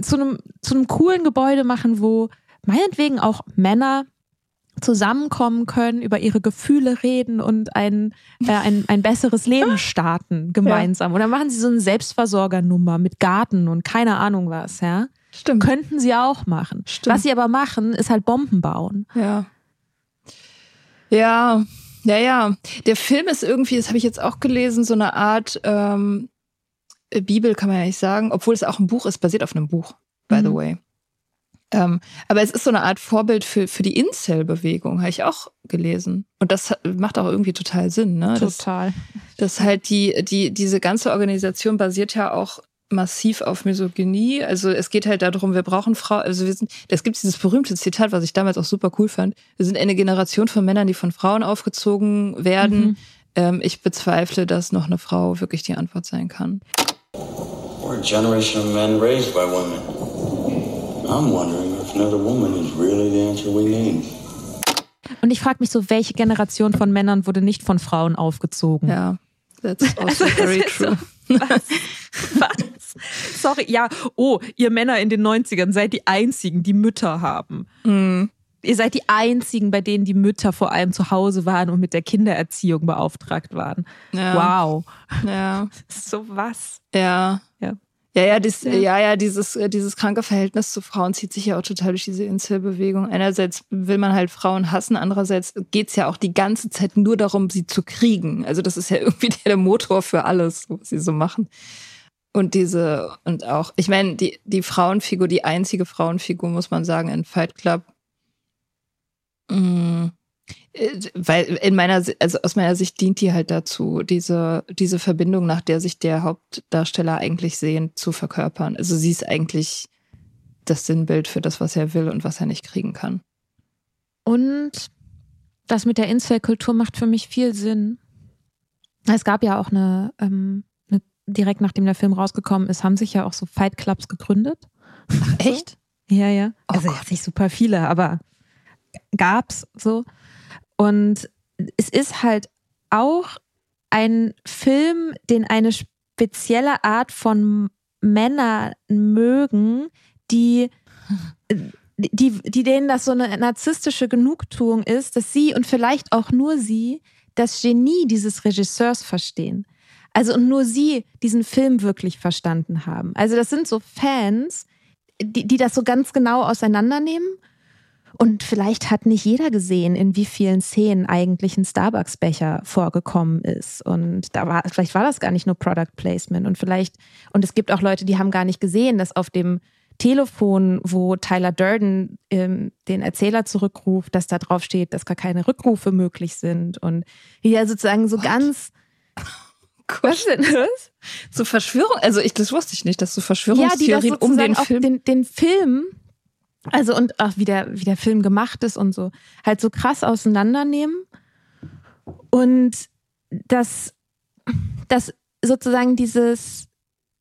zu einem, zu einem coolen Gebäude machen, wo meinetwegen auch Männer zusammenkommen können, über ihre Gefühle reden und ein, äh, ein, ein besseres Leben starten gemeinsam. Ja. Oder machen sie so eine Selbstversorgernummer mit Garten und keine Ahnung was, ja. Stimmt. Könnten sie auch machen. Stimmt. Was sie aber machen, ist halt Bomben bauen. Ja. Ja, ja, ja. Der Film ist irgendwie, das habe ich jetzt auch gelesen, so eine Art ähm, Bibel, kann man ja nicht sagen, obwohl es auch ein Buch ist, basiert auf einem Buch, by mhm. the way. Ähm, aber es ist so eine Art Vorbild für, für die Incel-Bewegung, habe ich auch gelesen. Und das macht auch irgendwie total Sinn, ne? Total. Das, das halt die, die, diese ganze Organisation basiert ja auch massiv auf Misogynie. Also es geht halt darum, wir brauchen Frauen, also wir sind, es gibt dieses berühmte Zitat, was ich damals auch super cool fand. Wir sind eine Generation von Männern, die von Frauen aufgezogen werden. Mhm. Ähm, ich bezweifle, dass noch eine Frau wirklich die Antwort sein kann. We're a generation of men raised by women. I'm wondering if another woman is really the answer we need. Und ich frage mich so, welche Generation von Männern wurde nicht von Frauen aufgezogen? Ja, that's also very true. So, was? Was? Sorry, ja, oh, ihr Männer in den 90ern seid die einzigen, die Mütter haben. Mhm. Ihr seid die einzigen, bei denen die Mütter vor allem zu Hause waren und mit der Kindererziehung beauftragt waren. Ja. Wow. Ja. So was. Ja. Ja. Ja, ja, dies, ja. ja, ja, dieses, äh, dieses kranke Verhältnis zu Frauen zieht sich ja auch total durch diese Inselbewegung. Einerseits will man halt Frauen hassen, andererseits geht's ja auch die ganze Zeit nur darum, sie zu kriegen. Also das ist ja irgendwie der Motor für alles, was sie so machen. Und diese, und auch, ich meine, die, die Frauenfigur, die einzige Frauenfigur, muss man sagen, in Fight Club, mh, mm, weil in meiner, also aus meiner Sicht dient die halt dazu, diese, diese Verbindung, nach der sich der Hauptdarsteller eigentlich sehnt, zu verkörpern. Also sie ist eigentlich das Sinnbild für das, was er will und was er nicht kriegen kann. Und das mit der Incel-Kultur macht für mich viel Sinn. Es gab ja auch eine, ähm, eine, direkt nachdem der Film rausgekommen ist, haben sich ja auch so Fight Clubs gegründet. Ach, echt? Ja, ja. Oh also jetzt nicht super viele, aber gab's so. Und es ist halt auch ein Film, den eine spezielle Art von Männern mögen, die, die, die denen das so eine narzisstische Genugtuung ist, dass sie und vielleicht auch nur sie das Genie dieses Regisseurs verstehen. Also und nur sie diesen Film wirklich verstanden haben. Also das sind so Fans, die, die das so ganz genau auseinandernehmen und vielleicht hat nicht jeder gesehen, in wie vielen Szenen eigentlich ein Starbucks-Becher vorgekommen ist. Und da war, vielleicht war das gar nicht nur Product Placement. Und vielleicht, und es gibt auch Leute, die haben gar nicht gesehen, dass auf dem Telefon, wo Tyler Durden ähm, den Erzähler zurückruft, dass da drauf steht, dass gar keine Rückrufe möglich sind. Und ja, sozusagen so What? ganz. Was denn das? So Verschwörung, also ich, das wusste ich nicht, dass so Verschwörungstheorien ja, um den Film. Den, den Film also und auch wie der, wie der Film gemacht ist und so, halt so krass auseinandernehmen. Und dass, dass sozusagen dieses,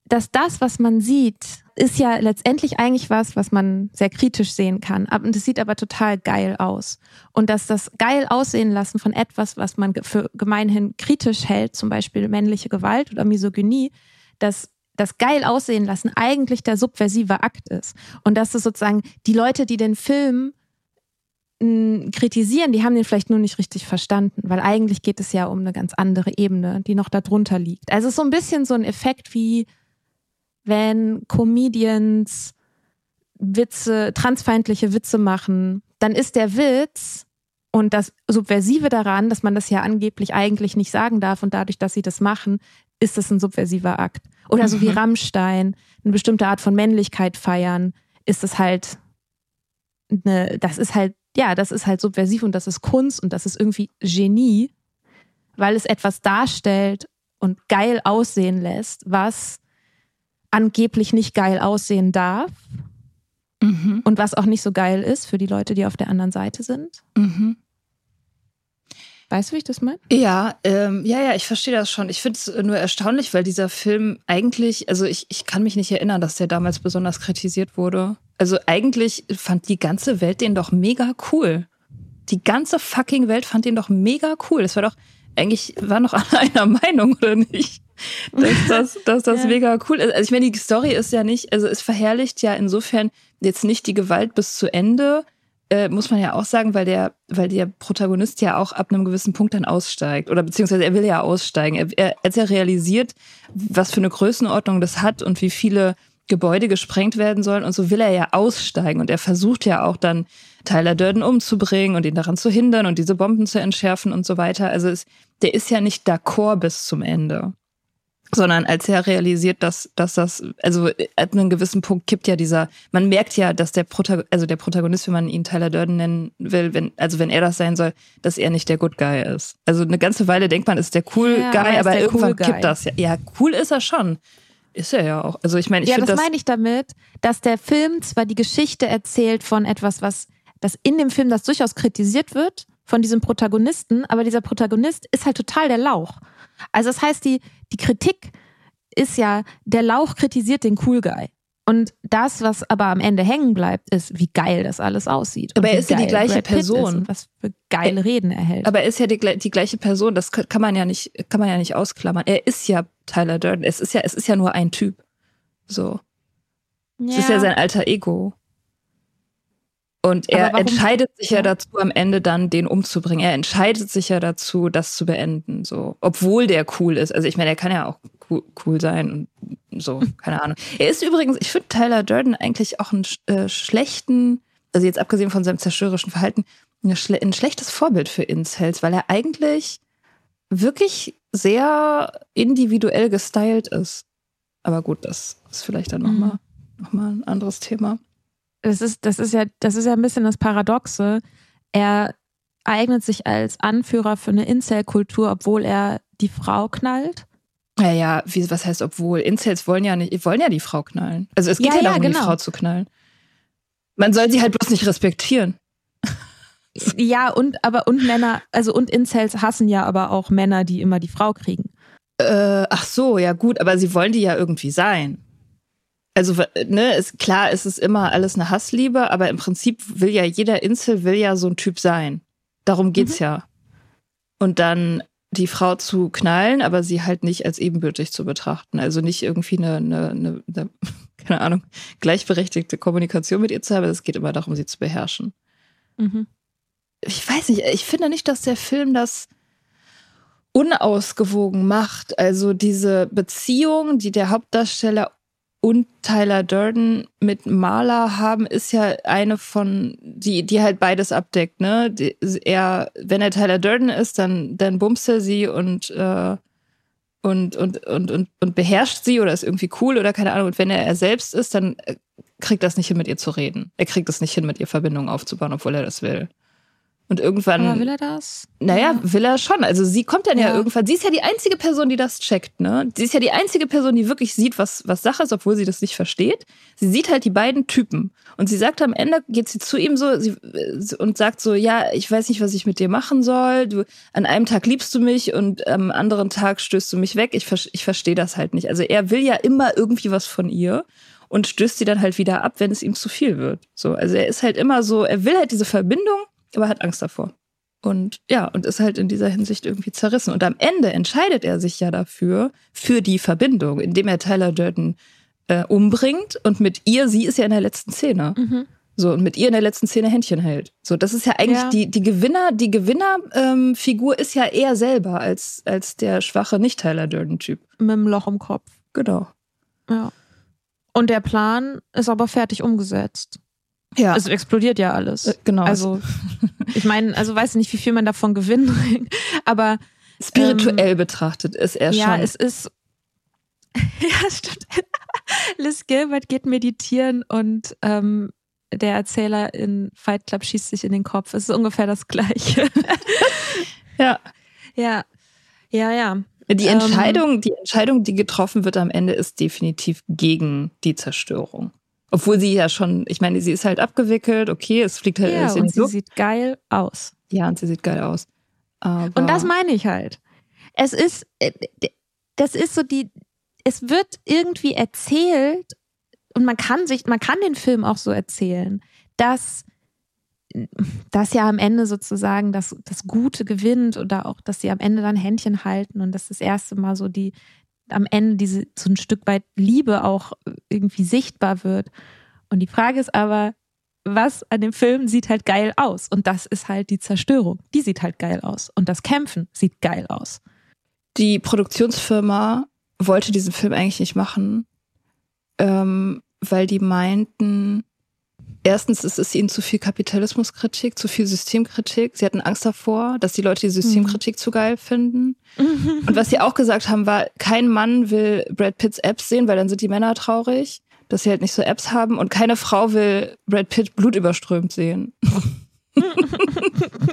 dass das, was man sieht, ist ja letztendlich eigentlich was, was man sehr kritisch sehen kann. Und es sieht aber total geil aus. Und dass das geil aussehen lassen von etwas, was man für gemeinhin kritisch hält, zum Beispiel männliche Gewalt oder Misogynie, das das geil aussehen lassen eigentlich der subversive Akt ist. Und dass es sozusagen die Leute, die den Film den kritisieren, die haben den vielleicht nur nicht richtig verstanden, weil eigentlich geht es ja um eine ganz andere Ebene, die noch darunter liegt. Also so ein bisschen so ein Effekt wie wenn Comedians Witze, transfeindliche Witze machen, dann ist der Witz und das Subversive daran, dass man das ja angeblich eigentlich nicht sagen darf und dadurch, dass sie das machen, ist das ein subversiver Akt. Oder so wie Mhm. Rammstein, eine bestimmte Art von Männlichkeit feiern, ist es halt eine, das ist halt, ja, das ist halt subversiv und das ist Kunst und das ist irgendwie Genie, weil es etwas darstellt und geil aussehen lässt, was angeblich nicht geil aussehen darf Mhm. und was auch nicht so geil ist für die Leute, die auf der anderen Seite sind. Mhm. Weißt du, wie ich das meine? Ja, ähm, ja, ja, ich verstehe das schon. Ich finde es nur erstaunlich, weil dieser Film eigentlich, also ich, ich kann mich nicht erinnern, dass der damals besonders kritisiert wurde. Also eigentlich fand die ganze Welt den doch mega cool. Die ganze fucking Welt fand den doch mega cool. Es war doch, eigentlich war noch alle einer Meinung, oder nicht? Dass das, dass das Ja. mega cool ist. Also ich meine, die Story ist ja nicht, also es verherrlicht ja insofern jetzt nicht die Gewalt bis zu Ende, äh, muss man ja auch sagen, weil der, weil der Protagonist ja auch ab einem gewissen Punkt dann aussteigt. Oder beziehungsweise er will ja aussteigen. Er, er, als er realisiert, was für eine Größenordnung das hat und wie viele Gebäude gesprengt werden sollen und so will er ja aussteigen. Und er versucht ja auch dann Tyler Durden umzubringen und ihn daran zu hindern und diese Bomben zu entschärfen und so weiter. Also es, der ist ja nicht d'accord bis zum Ende sondern als er realisiert, dass, dass das, also ab einem gewissen Punkt kippt ja dieser, man merkt ja, dass der Protagonist, also der Protagonist, wenn man ihn Tyler Durden nennen will, wenn, also wenn er das sein soll, dass er nicht der Good Guy ist. Also eine ganze Weile denkt man, ist der Cool Ja, Guy, aber er irgendwann Cool Guy. kippt das ja. Ja, cool ist er schon. Ist er ja auch. Also ich meine, ich ja, das, das, meine ich damit, dass der Film zwar die Geschichte erzählt von etwas, was das in dem Film, das durchaus kritisiert wird, von diesem Protagonisten, aber dieser Protagonist ist halt total der Lauch. Also das heißt, die, die Kritik ist ja, der Lauch kritisiert den Cool Guy. Und das, was aber am Ende hängen bleibt, ist, wie geil das alles aussieht. Aber er ist ja die gleiche Person. Was für geile Reden er hält. aber er ist ja die, die gleiche Person. Das kann man ja nicht, kann man ja nicht ausklammern. Er ist ja Tyler Durden. Es ist ja, es ist ja nur ein Typ. So. Es ist ja sein alter Ego. Und er entscheidet sich ja. Dazu, am Ende dann den umzubringen. Er entscheidet sich ja dazu, das zu beenden, so. Obwohl der cool ist. Also ich meine, er kann ja auch cool, cool sein und so, keine Ahnung. Er ist übrigens, ich finde Tyler Durden eigentlich auch einen äh, schlechten, also jetzt abgesehen von seinem zerstörerischen Verhalten, schle ein schlechtes Vorbild für Incels, weil er eigentlich wirklich sehr individuell gestylt ist. Aber gut, das ist vielleicht dann nochmal noch mal ein anderes Thema. Das ist, das ist ja, das ist ja ein bisschen das Paradoxe. Er eignet sich als Anführer für eine Incel-Kultur, obwohl er die Frau knallt. Naja, wie, was heißt obwohl? Incels wollen ja nicht, wollen ja die Frau knallen. Also es geht Ja, ja, ja, darum, die genau. Frau zu knallen. Man soll sie halt bloß nicht respektieren. Ja, und aber und Männer, also und Incels hassen ja aber auch Männer, die immer die Frau kriegen. Äh, ach so, ja gut, aber sie wollen die ja irgendwie sein. Also, ne, ist klar, es ist immer alles eine Hassliebe, aber im Prinzip will ja jeder Incel will ja so ein Typ sein. Darum geht's ja. Und dann die Frau zu knallen, aber sie halt nicht als ebenbürtig zu betrachten. Also nicht irgendwie eine, eine, eine, eine keine Ahnung, gleichberechtigte Kommunikation mit ihr zu haben. Es geht immer darum, sie zu beherrschen. Mhm. ich weiß nicht, ich finde nicht, dass der Film das unausgewogen macht. Also diese Beziehung, die der Hauptdarsteller und Tyler Durden mit Marla haben, ist ja eine von, die, die halt beides abdeckt, ne? Die, er, wenn er Tyler Durden ist, dann, dann bumst er sie und, äh, und, und, und, und, und beherrscht sie oder ist irgendwie cool oder keine Ahnung. Und wenn er er selbst ist, dann äh, kriegt das nicht hin, mit ihr zu reden. Er kriegt es nicht hin, mit ihr Verbindungen aufzubauen, obwohl er das will. Und irgendwann. Aber will er das? Naja, will er schon. Also sie kommt dann ja. Ja. irgendwann. Sie ist ja die einzige Person, die das checkt, ne? Sie ist ja die einzige Person, die wirklich sieht, was, was Sache ist, obwohl sie das nicht versteht. Sie sieht halt die beiden Typen. Und sie sagt am Ende, geht sie zu ihm so sie, äh, und sagt so, ja, ich weiß nicht, was ich mit dir machen soll. Du, an einem Tag liebst du mich und am anderen Tag stößt du mich weg. Ich, ich verstehe das halt nicht. Also er will ja immer irgendwie was von ihr und stößt sie dann halt wieder ab, wenn es ihm zu viel wird. So, also er ist halt immer so, er will halt diese Verbindung, aber hat Angst davor. Und ja, und ist halt in dieser Hinsicht irgendwie zerrissen. Und am Ende entscheidet er sich ja dafür, für die Verbindung, indem er Tyler Durden äh, umbringt. Und mit ihr, sie ist ja in der letzten Szene. Mhm. So, und mit ihr in der letzten Szene Händchen hält. So, das ist ja eigentlich Ja. die, die Gewinner, die Gewinnerfigur ist ja eher selber als, als der schwache Nicht-Tyler Durden-Typ. Mit dem Loch im Kopf. Genau. Ja. Und der Plan ist aber fertig umgesetzt. Ja. Es explodiert ja alles. Äh, genau. Also, ich meine, also weiß nicht, wie viel man davon gewinnen, aber Spirituell betrachtet ist er ähm, ja, schon. es ist. ja, stimmt. Liz Gilbert geht meditieren und ähm, der Erzähler in Fight Club schießt sich in den Kopf. Es ist ungefähr das Gleiche. ja. ja, ja, ja. Die Ähm, Entscheidung, die Entscheidung, die getroffen wird am Ende, ist definitiv gegen die Zerstörung. Obwohl sie ja schon, ich meine, sie ist halt abgewickelt, okay, es fliegt halt Ja, und sie sieht geil aus. Ja, und sie sieht geil aus. Aber Und das meine ich halt. Es ist, äh, das ist so die, es wird irgendwie erzählt und man kann sich, man kann den Film auch so erzählen, dass, dass ja am Ende sozusagen das, das Gute gewinnt oder auch, dass sie am Ende dann Händchen halten und dass das erste Mal so die, am Ende diese, so ein Stück weit Liebe auch irgendwie sichtbar wird. Und die Frage ist aber, was an dem Film sieht halt geil aus. Und das ist halt die Zerstörung. Die sieht halt geil aus. Und das Kämpfen sieht geil aus. die Produktionsfirma wollte diesen Film eigentlich nicht machen, ähm, weil die meinten, erstens ist es ihnen zu viel Kapitalismuskritik, zu viel Systemkritik. Sie hatten Angst davor, dass die Leute die Systemkritik zu geil finden. Und was sie auch gesagt haben, war, kein Mann will Brad Pitts Apps sehen, weil dann sind die Männer traurig, dass sie halt nicht so Apps haben. Und keine Frau will Brad Pitt blutüberströmt sehen.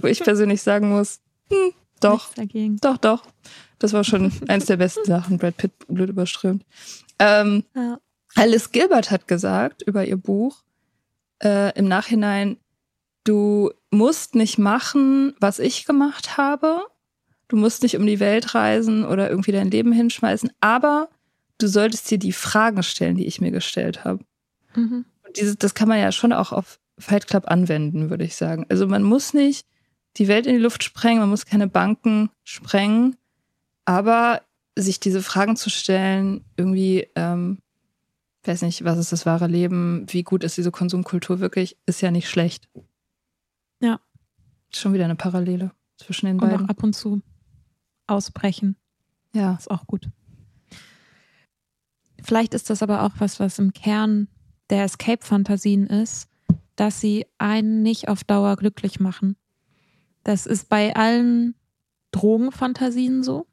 Wo ich persönlich sagen muss, hm, doch, doch, doch. Das war schon eins der besten Sachen, Brad Pitt blöd überströmt. Ähm, Ja. Alice Gilbert hat gesagt über ihr Buch äh, im Nachhinein, du musst nicht machen, was ich gemacht habe. Du musst nicht um die Welt reisen oder irgendwie dein Leben hinschmeißen, aber du solltest dir die Fragen stellen, die ich mir gestellt habe. Mhm. Und dieses, das kann man ja schon auch auf Fight Club anwenden, würde ich sagen. Also man muss nicht die Welt in die Luft sprengen, man muss keine Banken sprengen, aber sich diese Fragen zu stellen, irgendwie, ähm, weiß nicht, was ist das wahre Leben, wie gut ist diese Konsumkultur wirklich, ist ja nicht schlecht. Ja. Schon wieder eine Parallele zwischen den Und beiden. ab und zu ausbrechen. Ja. Ist auch gut. Vielleicht ist das aber auch was, was im Kern der Escape-Fantasien ist, dass sie einen nicht auf Dauer glücklich machen. Das ist bei allen Drogenfantasien so.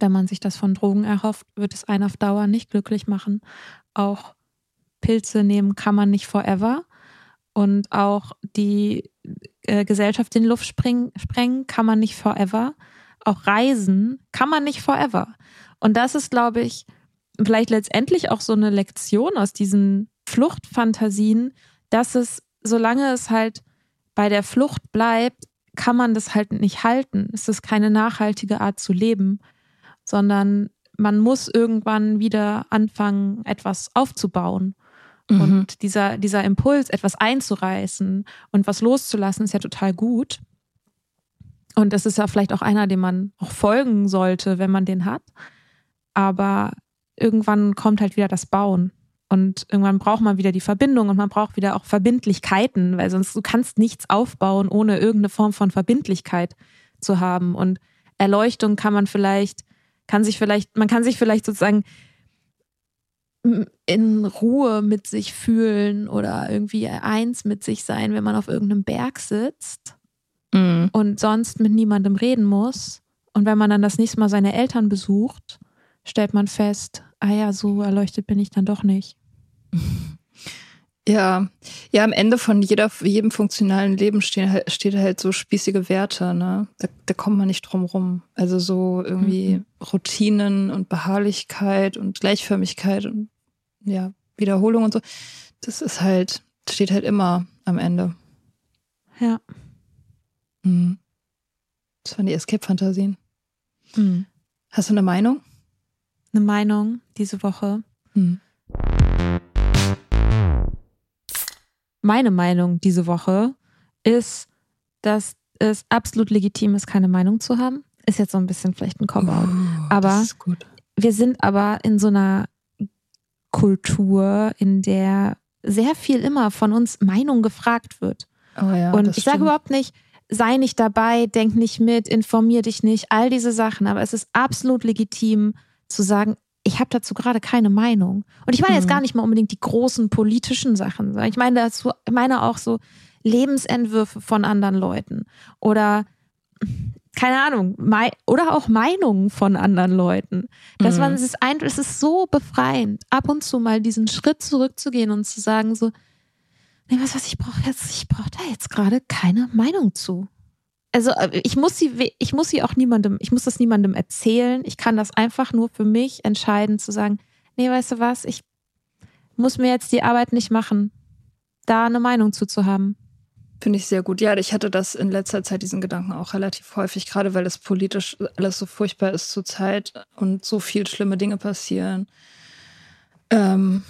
Wenn man sich das von Drogen erhofft, wird es einen auf Dauer nicht glücklich machen. Auch Pilze nehmen kann man nicht forever. Und auch die äh, Gesellschaft in Luft springen, sprengen kann man nicht forever. Auch Reisen kann man nicht forever. Und das ist, glaube ich, vielleicht letztendlich auch so eine Lektion aus diesen Fluchtfantasien, dass es, solange es halt bei der Flucht bleibt, kann man das halt nicht halten. Es ist keine nachhaltige Art zu leben, sondern man muss irgendwann wieder anfangen, etwas aufzubauen. Mhm. Und dieser, dieser Impuls, etwas einzureißen und was loszulassen, ist ja total gut. Und das ist ja vielleicht auch einer, dem man auch folgen sollte, wenn man den hat. Aber irgendwann kommt halt wieder das Bauen. Und irgendwann braucht man wieder die Verbindung und man braucht wieder auch Verbindlichkeiten, weil sonst du kannst nichts aufbauen, ohne irgendeine Form von Verbindlichkeit zu haben. Und Erleuchtung kann man vielleicht, kann sich vielleicht, man kann sich vielleicht sozusagen in Ruhe mit sich fühlen oder irgendwie eins mit sich sein, wenn man auf irgendeinem Berg sitzt Mhm. und sonst mit niemandem reden muss. Und wenn man dann das nächste Mal seine Eltern besucht, stellt man fest, ah ja, so erleuchtet bin ich dann doch nicht. Ja, ja, am Ende von jeder, jedem funktionalen Leben stehen, halt- steht halt so spießige Werte, ne? Da, da kommt man nicht drum rum. Also so irgendwie Routinen und Beharrlichkeit und Gleichförmigkeit und ja, Wiederholung und so. Das ist halt, steht halt immer am Ende. Ja. Mhm. Das waren die Escape-Fantasien. Hm. Hast du eine Meinung? Eine Meinung diese Woche. Hm. Meine Meinung diese Woche ist, dass es absolut legitim ist, keine Meinung zu haben. Ist jetzt so ein bisschen vielleicht ein Cop-out. aber ist gut. wir sind aber in so einer Kultur, in der sehr viel immer von uns Meinung gefragt wird. Oh ja, und ich sage überhaupt nicht, sei nicht dabei, denk nicht mit, informier dich nicht, all diese Sachen. Aber es ist absolut legitim zu sagen, ich habe dazu gerade keine Meinung. Und ich meine jetzt Mhm. gar nicht mal unbedingt die großen politischen Sachen. sondern Ich meine dazu, ich meine auch so Lebensentwürfe von anderen Leuten oder keine Ahnung, oder auch Meinungen von anderen Leuten. Dass Mhm. man es ist ein, es ist so befreiend, ab und zu mal diesen Schritt zurückzugehen und zu sagen so, nee, was was ich brauche jetzt, ich brauche da jetzt gerade keine Meinung zu. Also äh, ich muss sie, ich muss sie auch niemandem, ich muss das niemandem erzählen. Ich kann das einfach nur für mich entscheiden zu sagen, nee, weißt du was, ich muss mir jetzt die Arbeit nicht machen, da eine Meinung zuzuhaben. Finde ich sehr gut. Ja, ich hatte das in letzter Zeit, diesen Gedanken auch relativ häufig, gerade weil es politisch alles so furchtbar ist zurzeit und so viel schlimme Dinge passieren. Ähm,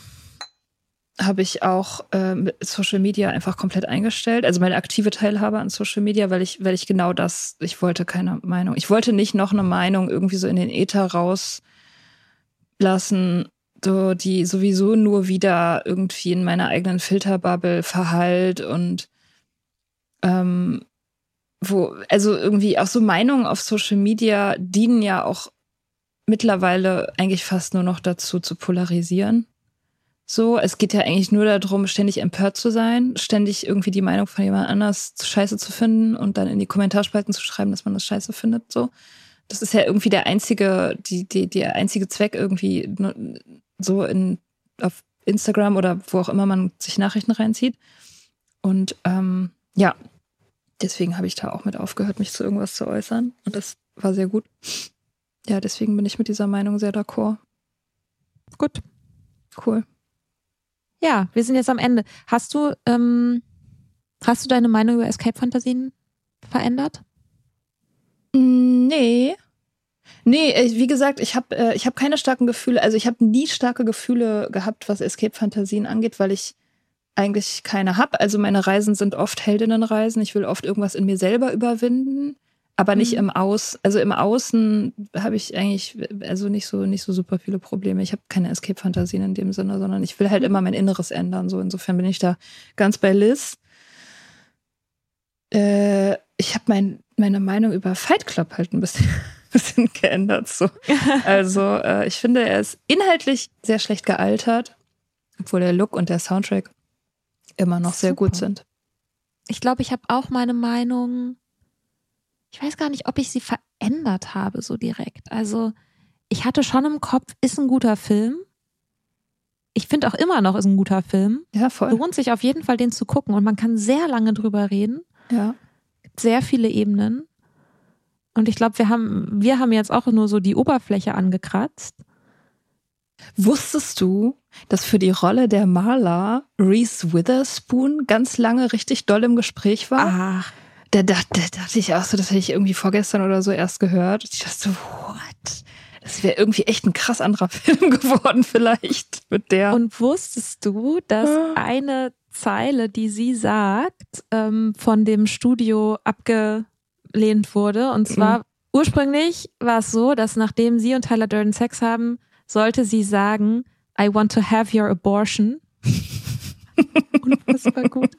habe ich auch äh, mit Social Media einfach komplett eingestellt. Also meine aktive Teilhabe an Social Media, weil ich, weil ich genau das, ich wollte keine Meinung. Ich wollte nicht noch eine Meinung irgendwie so in den Äther rauslassen, so, die sowieso nur wieder irgendwie in meiner eigenen Filterbubble verhallt und ähm, wo, also irgendwie auch so Meinungen auf Social Media dienen ja auch mittlerweile eigentlich fast nur noch dazu zu polarisieren. So, es geht ja eigentlich nur darum, ständig empört zu sein, ständig irgendwie die Meinung von jemand anders scheiße zu finden und dann in die Kommentarspalten zu schreiben, dass man das scheiße findet. So, das ist ja irgendwie der einzige, die, die, der einzige Zweck irgendwie ne, so in auf Instagram oder wo auch immer man sich Nachrichten reinzieht. Und ähm, ja, deswegen habe ich da auch mit aufgehört, mich zu irgendwas zu äußern. Und das war sehr gut. Ja, deswegen bin ich mit dieser Meinung sehr d'accord. Gut. Cool. Ja, wir sind jetzt am Ende. Hast du, ähm, hast du deine Meinung über Escape-Fantasien verändert? Nee. Nee, äh, wie gesagt, ich habe äh, ich hab keine starken Gefühle. Also ich habe nie starke Gefühle gehabt, was Escape-Fantasien angeht, weil ich eigentlich keine habe. Also meine Reisen sind oft Heldinnenreisen. Ich will oft irgendwas in mir selber überwinden, aber nicht Mhm. im Aus. Also im Außen habe ich eigentlich also nicht so nicht so super viele Probleme. Ich habe keine Escape-Fantasien in dem Sinne, sondern ich will halt immer mein Inneres ändern. So insofern bin ich da ganz bei Liz. Äh, ich habe mein, meine Meinung über Fight Club halt ein bisschen, bisschen geändert. So. Also äh, ich finde, er ist inhaltlich sehr schlecht gealtert, obwohl der Look und der Soundtrack immer noch sehr gut Super. sind. Ich glaube, ich habe auch meine Meinung. Ich weiß gar nicht, ob ich sie verändert habe so direkt. Also ich hatte schon im Kopf, ist ein guter Film. Ich finde auch immer noch, ist ein guter Film. Ja, voll. Lohnt sich auf jeden Fall, den zu gucken. Und man kann sehr lange drüber reden. Ja. Gibt sehr viele Ebenen. Und ich glaube, wir haben, wir haben jetzt auch nur so die Oberfläche angekratzt. Wusstest du, dass für die Rolle der Marla Reese Witherspoon ganz lange richtig doll im Gespräch war? Ach, Da dachte, da dachte ich auch so, das hätte ich irgendwie vorgestern oder so erst gehört. Ich dachte so, what? Das wäre irgendwie echt ein krass anderer Film geworden, vielleicht mit der. Und wusstest du, dass Ah. eine Zeile, die sie sagt, ähm, von dem Studio abgelehnt wurde? Und zwar ursprünglich war es so, dass nachdem sie und Tyler Durden Sex haben, sollte sie sagen, I want to have your abortion. Unfassbar gut.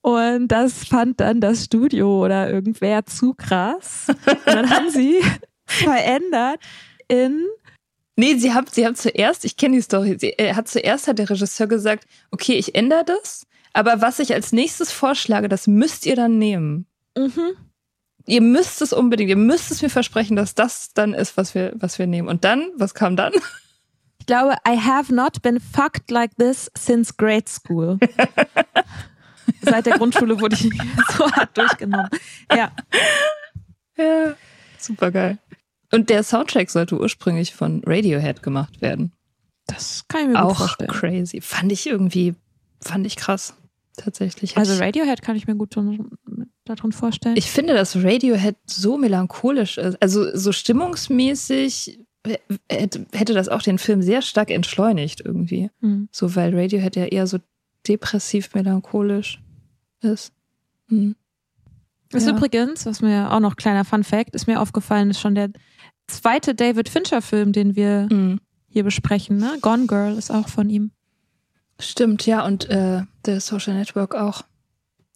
Und das fand dann das Studio oder irgendwer zu krass. Und dann haben sie verändert in Nee, sie haben, sie haben zuerst, ich kenne die Story, sie, er hat zuerst hat der Regisseur gesagt, okay, ich ändere das, aber was ich als nächstes vorschlage, das müsst ihr dann nehmen. mhm. Ihr müsst es unbedingt, ihr müsst es mir versprechen, dass das dann ist, was wir, was wir nehmen. Und dann, was kam dann? Ich glaube, I have not been fucked like this since grade school. Seit der Grundschule wurde ich so hart durchgenommen. Ja. Ja, super geil. Und der Soundtrack sollte ursprünglich von Radiohead gemacht werden. Das kann ich mir gut Auch vorstellen. crazy. Fand ich irgendwie, fand ich krass. Tatsächlich. Also Radiohead kann ich mir gut darin vorstellen. Ich finde, dass Radiohead so melancholisch ist. Also so stimmungsmäßig hätte das auch den Film sehr stark entschleunigt irgendwie. Hm. So, weil Radiohead ja eher so depressiv melancholisch ist. Hm. Ist Ja. übrigens, was mir auch noch kleiner Fun Fact, ist mir aufgefallen, ist schon der zweite David Fincher Film, den wir Hm. hier besprechen. Ne? Gone Girl ist auch von ihm. Stimmt, ja, und äh, The Social Network auch.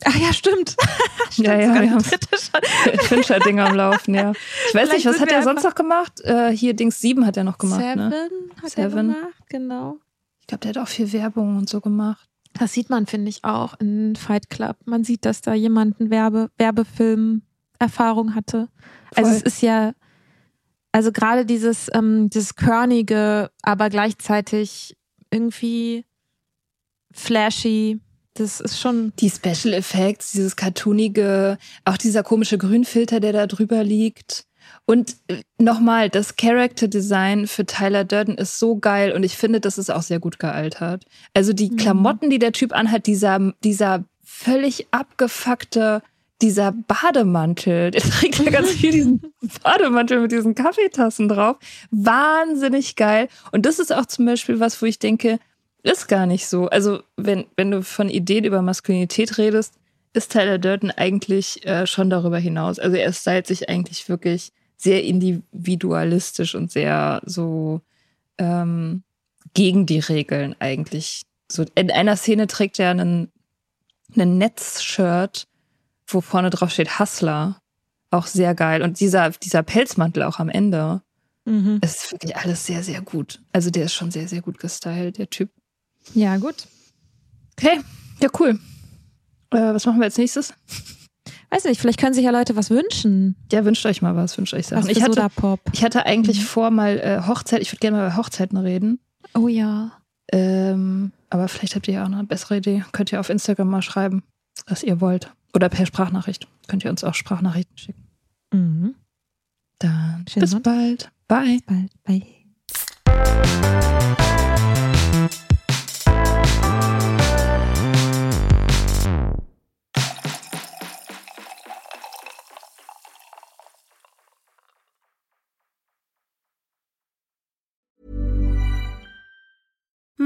Ach ja, stimmt. stimmt ja, ja, wir haben. Fincher-Ding am Laufen, ja. Ich weiß Vielleicht nicht, was hat er sonst noch gemacht? Äh, hier Dings 7 hat er noch gemacht, Seven ne? hat Seven. er gemacht, genau. Ich glaube, der hat auch viel Werbung und so gemacht. Das sieht man, finde ich, auch in Fight Club. Man sieht, dass da jemand eine Werbe Werbefilm-Erfahrung hatte. Also Voll. es ist ja, also gerade dieses, ähm, dieses körnige, aber gleichzeitig irgendwie flashy, das ist schon, Die Special Effects, dieses cartoonige, auch dieser komische Grünfilter, der da drüber liegt. Und äh, nochmal, das Character Design für Tyler Durden ist so geil und ich finde, das ist auch sehr gut gealtert. Also die Mhm. Klamotten, die der Typ anhat, dieser, dieser völlig abgefuckte, dieser Bademantel, der trägt ja ganz viel diesen Bademantel mit diesen Kaffeetassen drauf. Wahnsinnig geil. Und das ist auch zum Beispiel was, wo ich denke, ist gar nicht so. Also, wenn, wenn du von Ideen über Maskulinität redest, ist Tyler Durden eigentlich äh, schon darüber hinaus. Also, er stylt sich eigentlich wirklich sehr individualistisch und sehr so ähm, gegen die Regeln eigentlich. So, in einer Szene trägt er einen, einen Netzshirt, wo vorne drauf steht Hustler. Auch sehr geil. Und dieser, dieser Pelzmantel auch am Ende. mhm. Es ist wirklich alles sehr, sehr gut. Also der ist schon sehr, sehr gut gestylt, der Typ. Ja gut. Okay, ja, cool. Äh, was machen wir als nächstes? Weiß nicht, vielleicht können sich ja Leute was wünschen. Ja, wünscht euch mal was, wünscht euch Was Sachen. für Ich hatte, Sodapop. ich hatte eigentlich vor, mal äh, Hochzeit, ich würde gerne mal über Hochzeiten reden. Oh ja. Ähm, aber vielleicht habt ihr ja auch noch eine bessere Idee. Könnt ihr auf Instagram mal schreiben, was ihr wollt. Oder per Sprachnachricht. Könnt ihr uns auch Sprachnachrichten schicken. Mhm. Dann Schönen bis Sonntag. bald. Bye. Bald. Bye.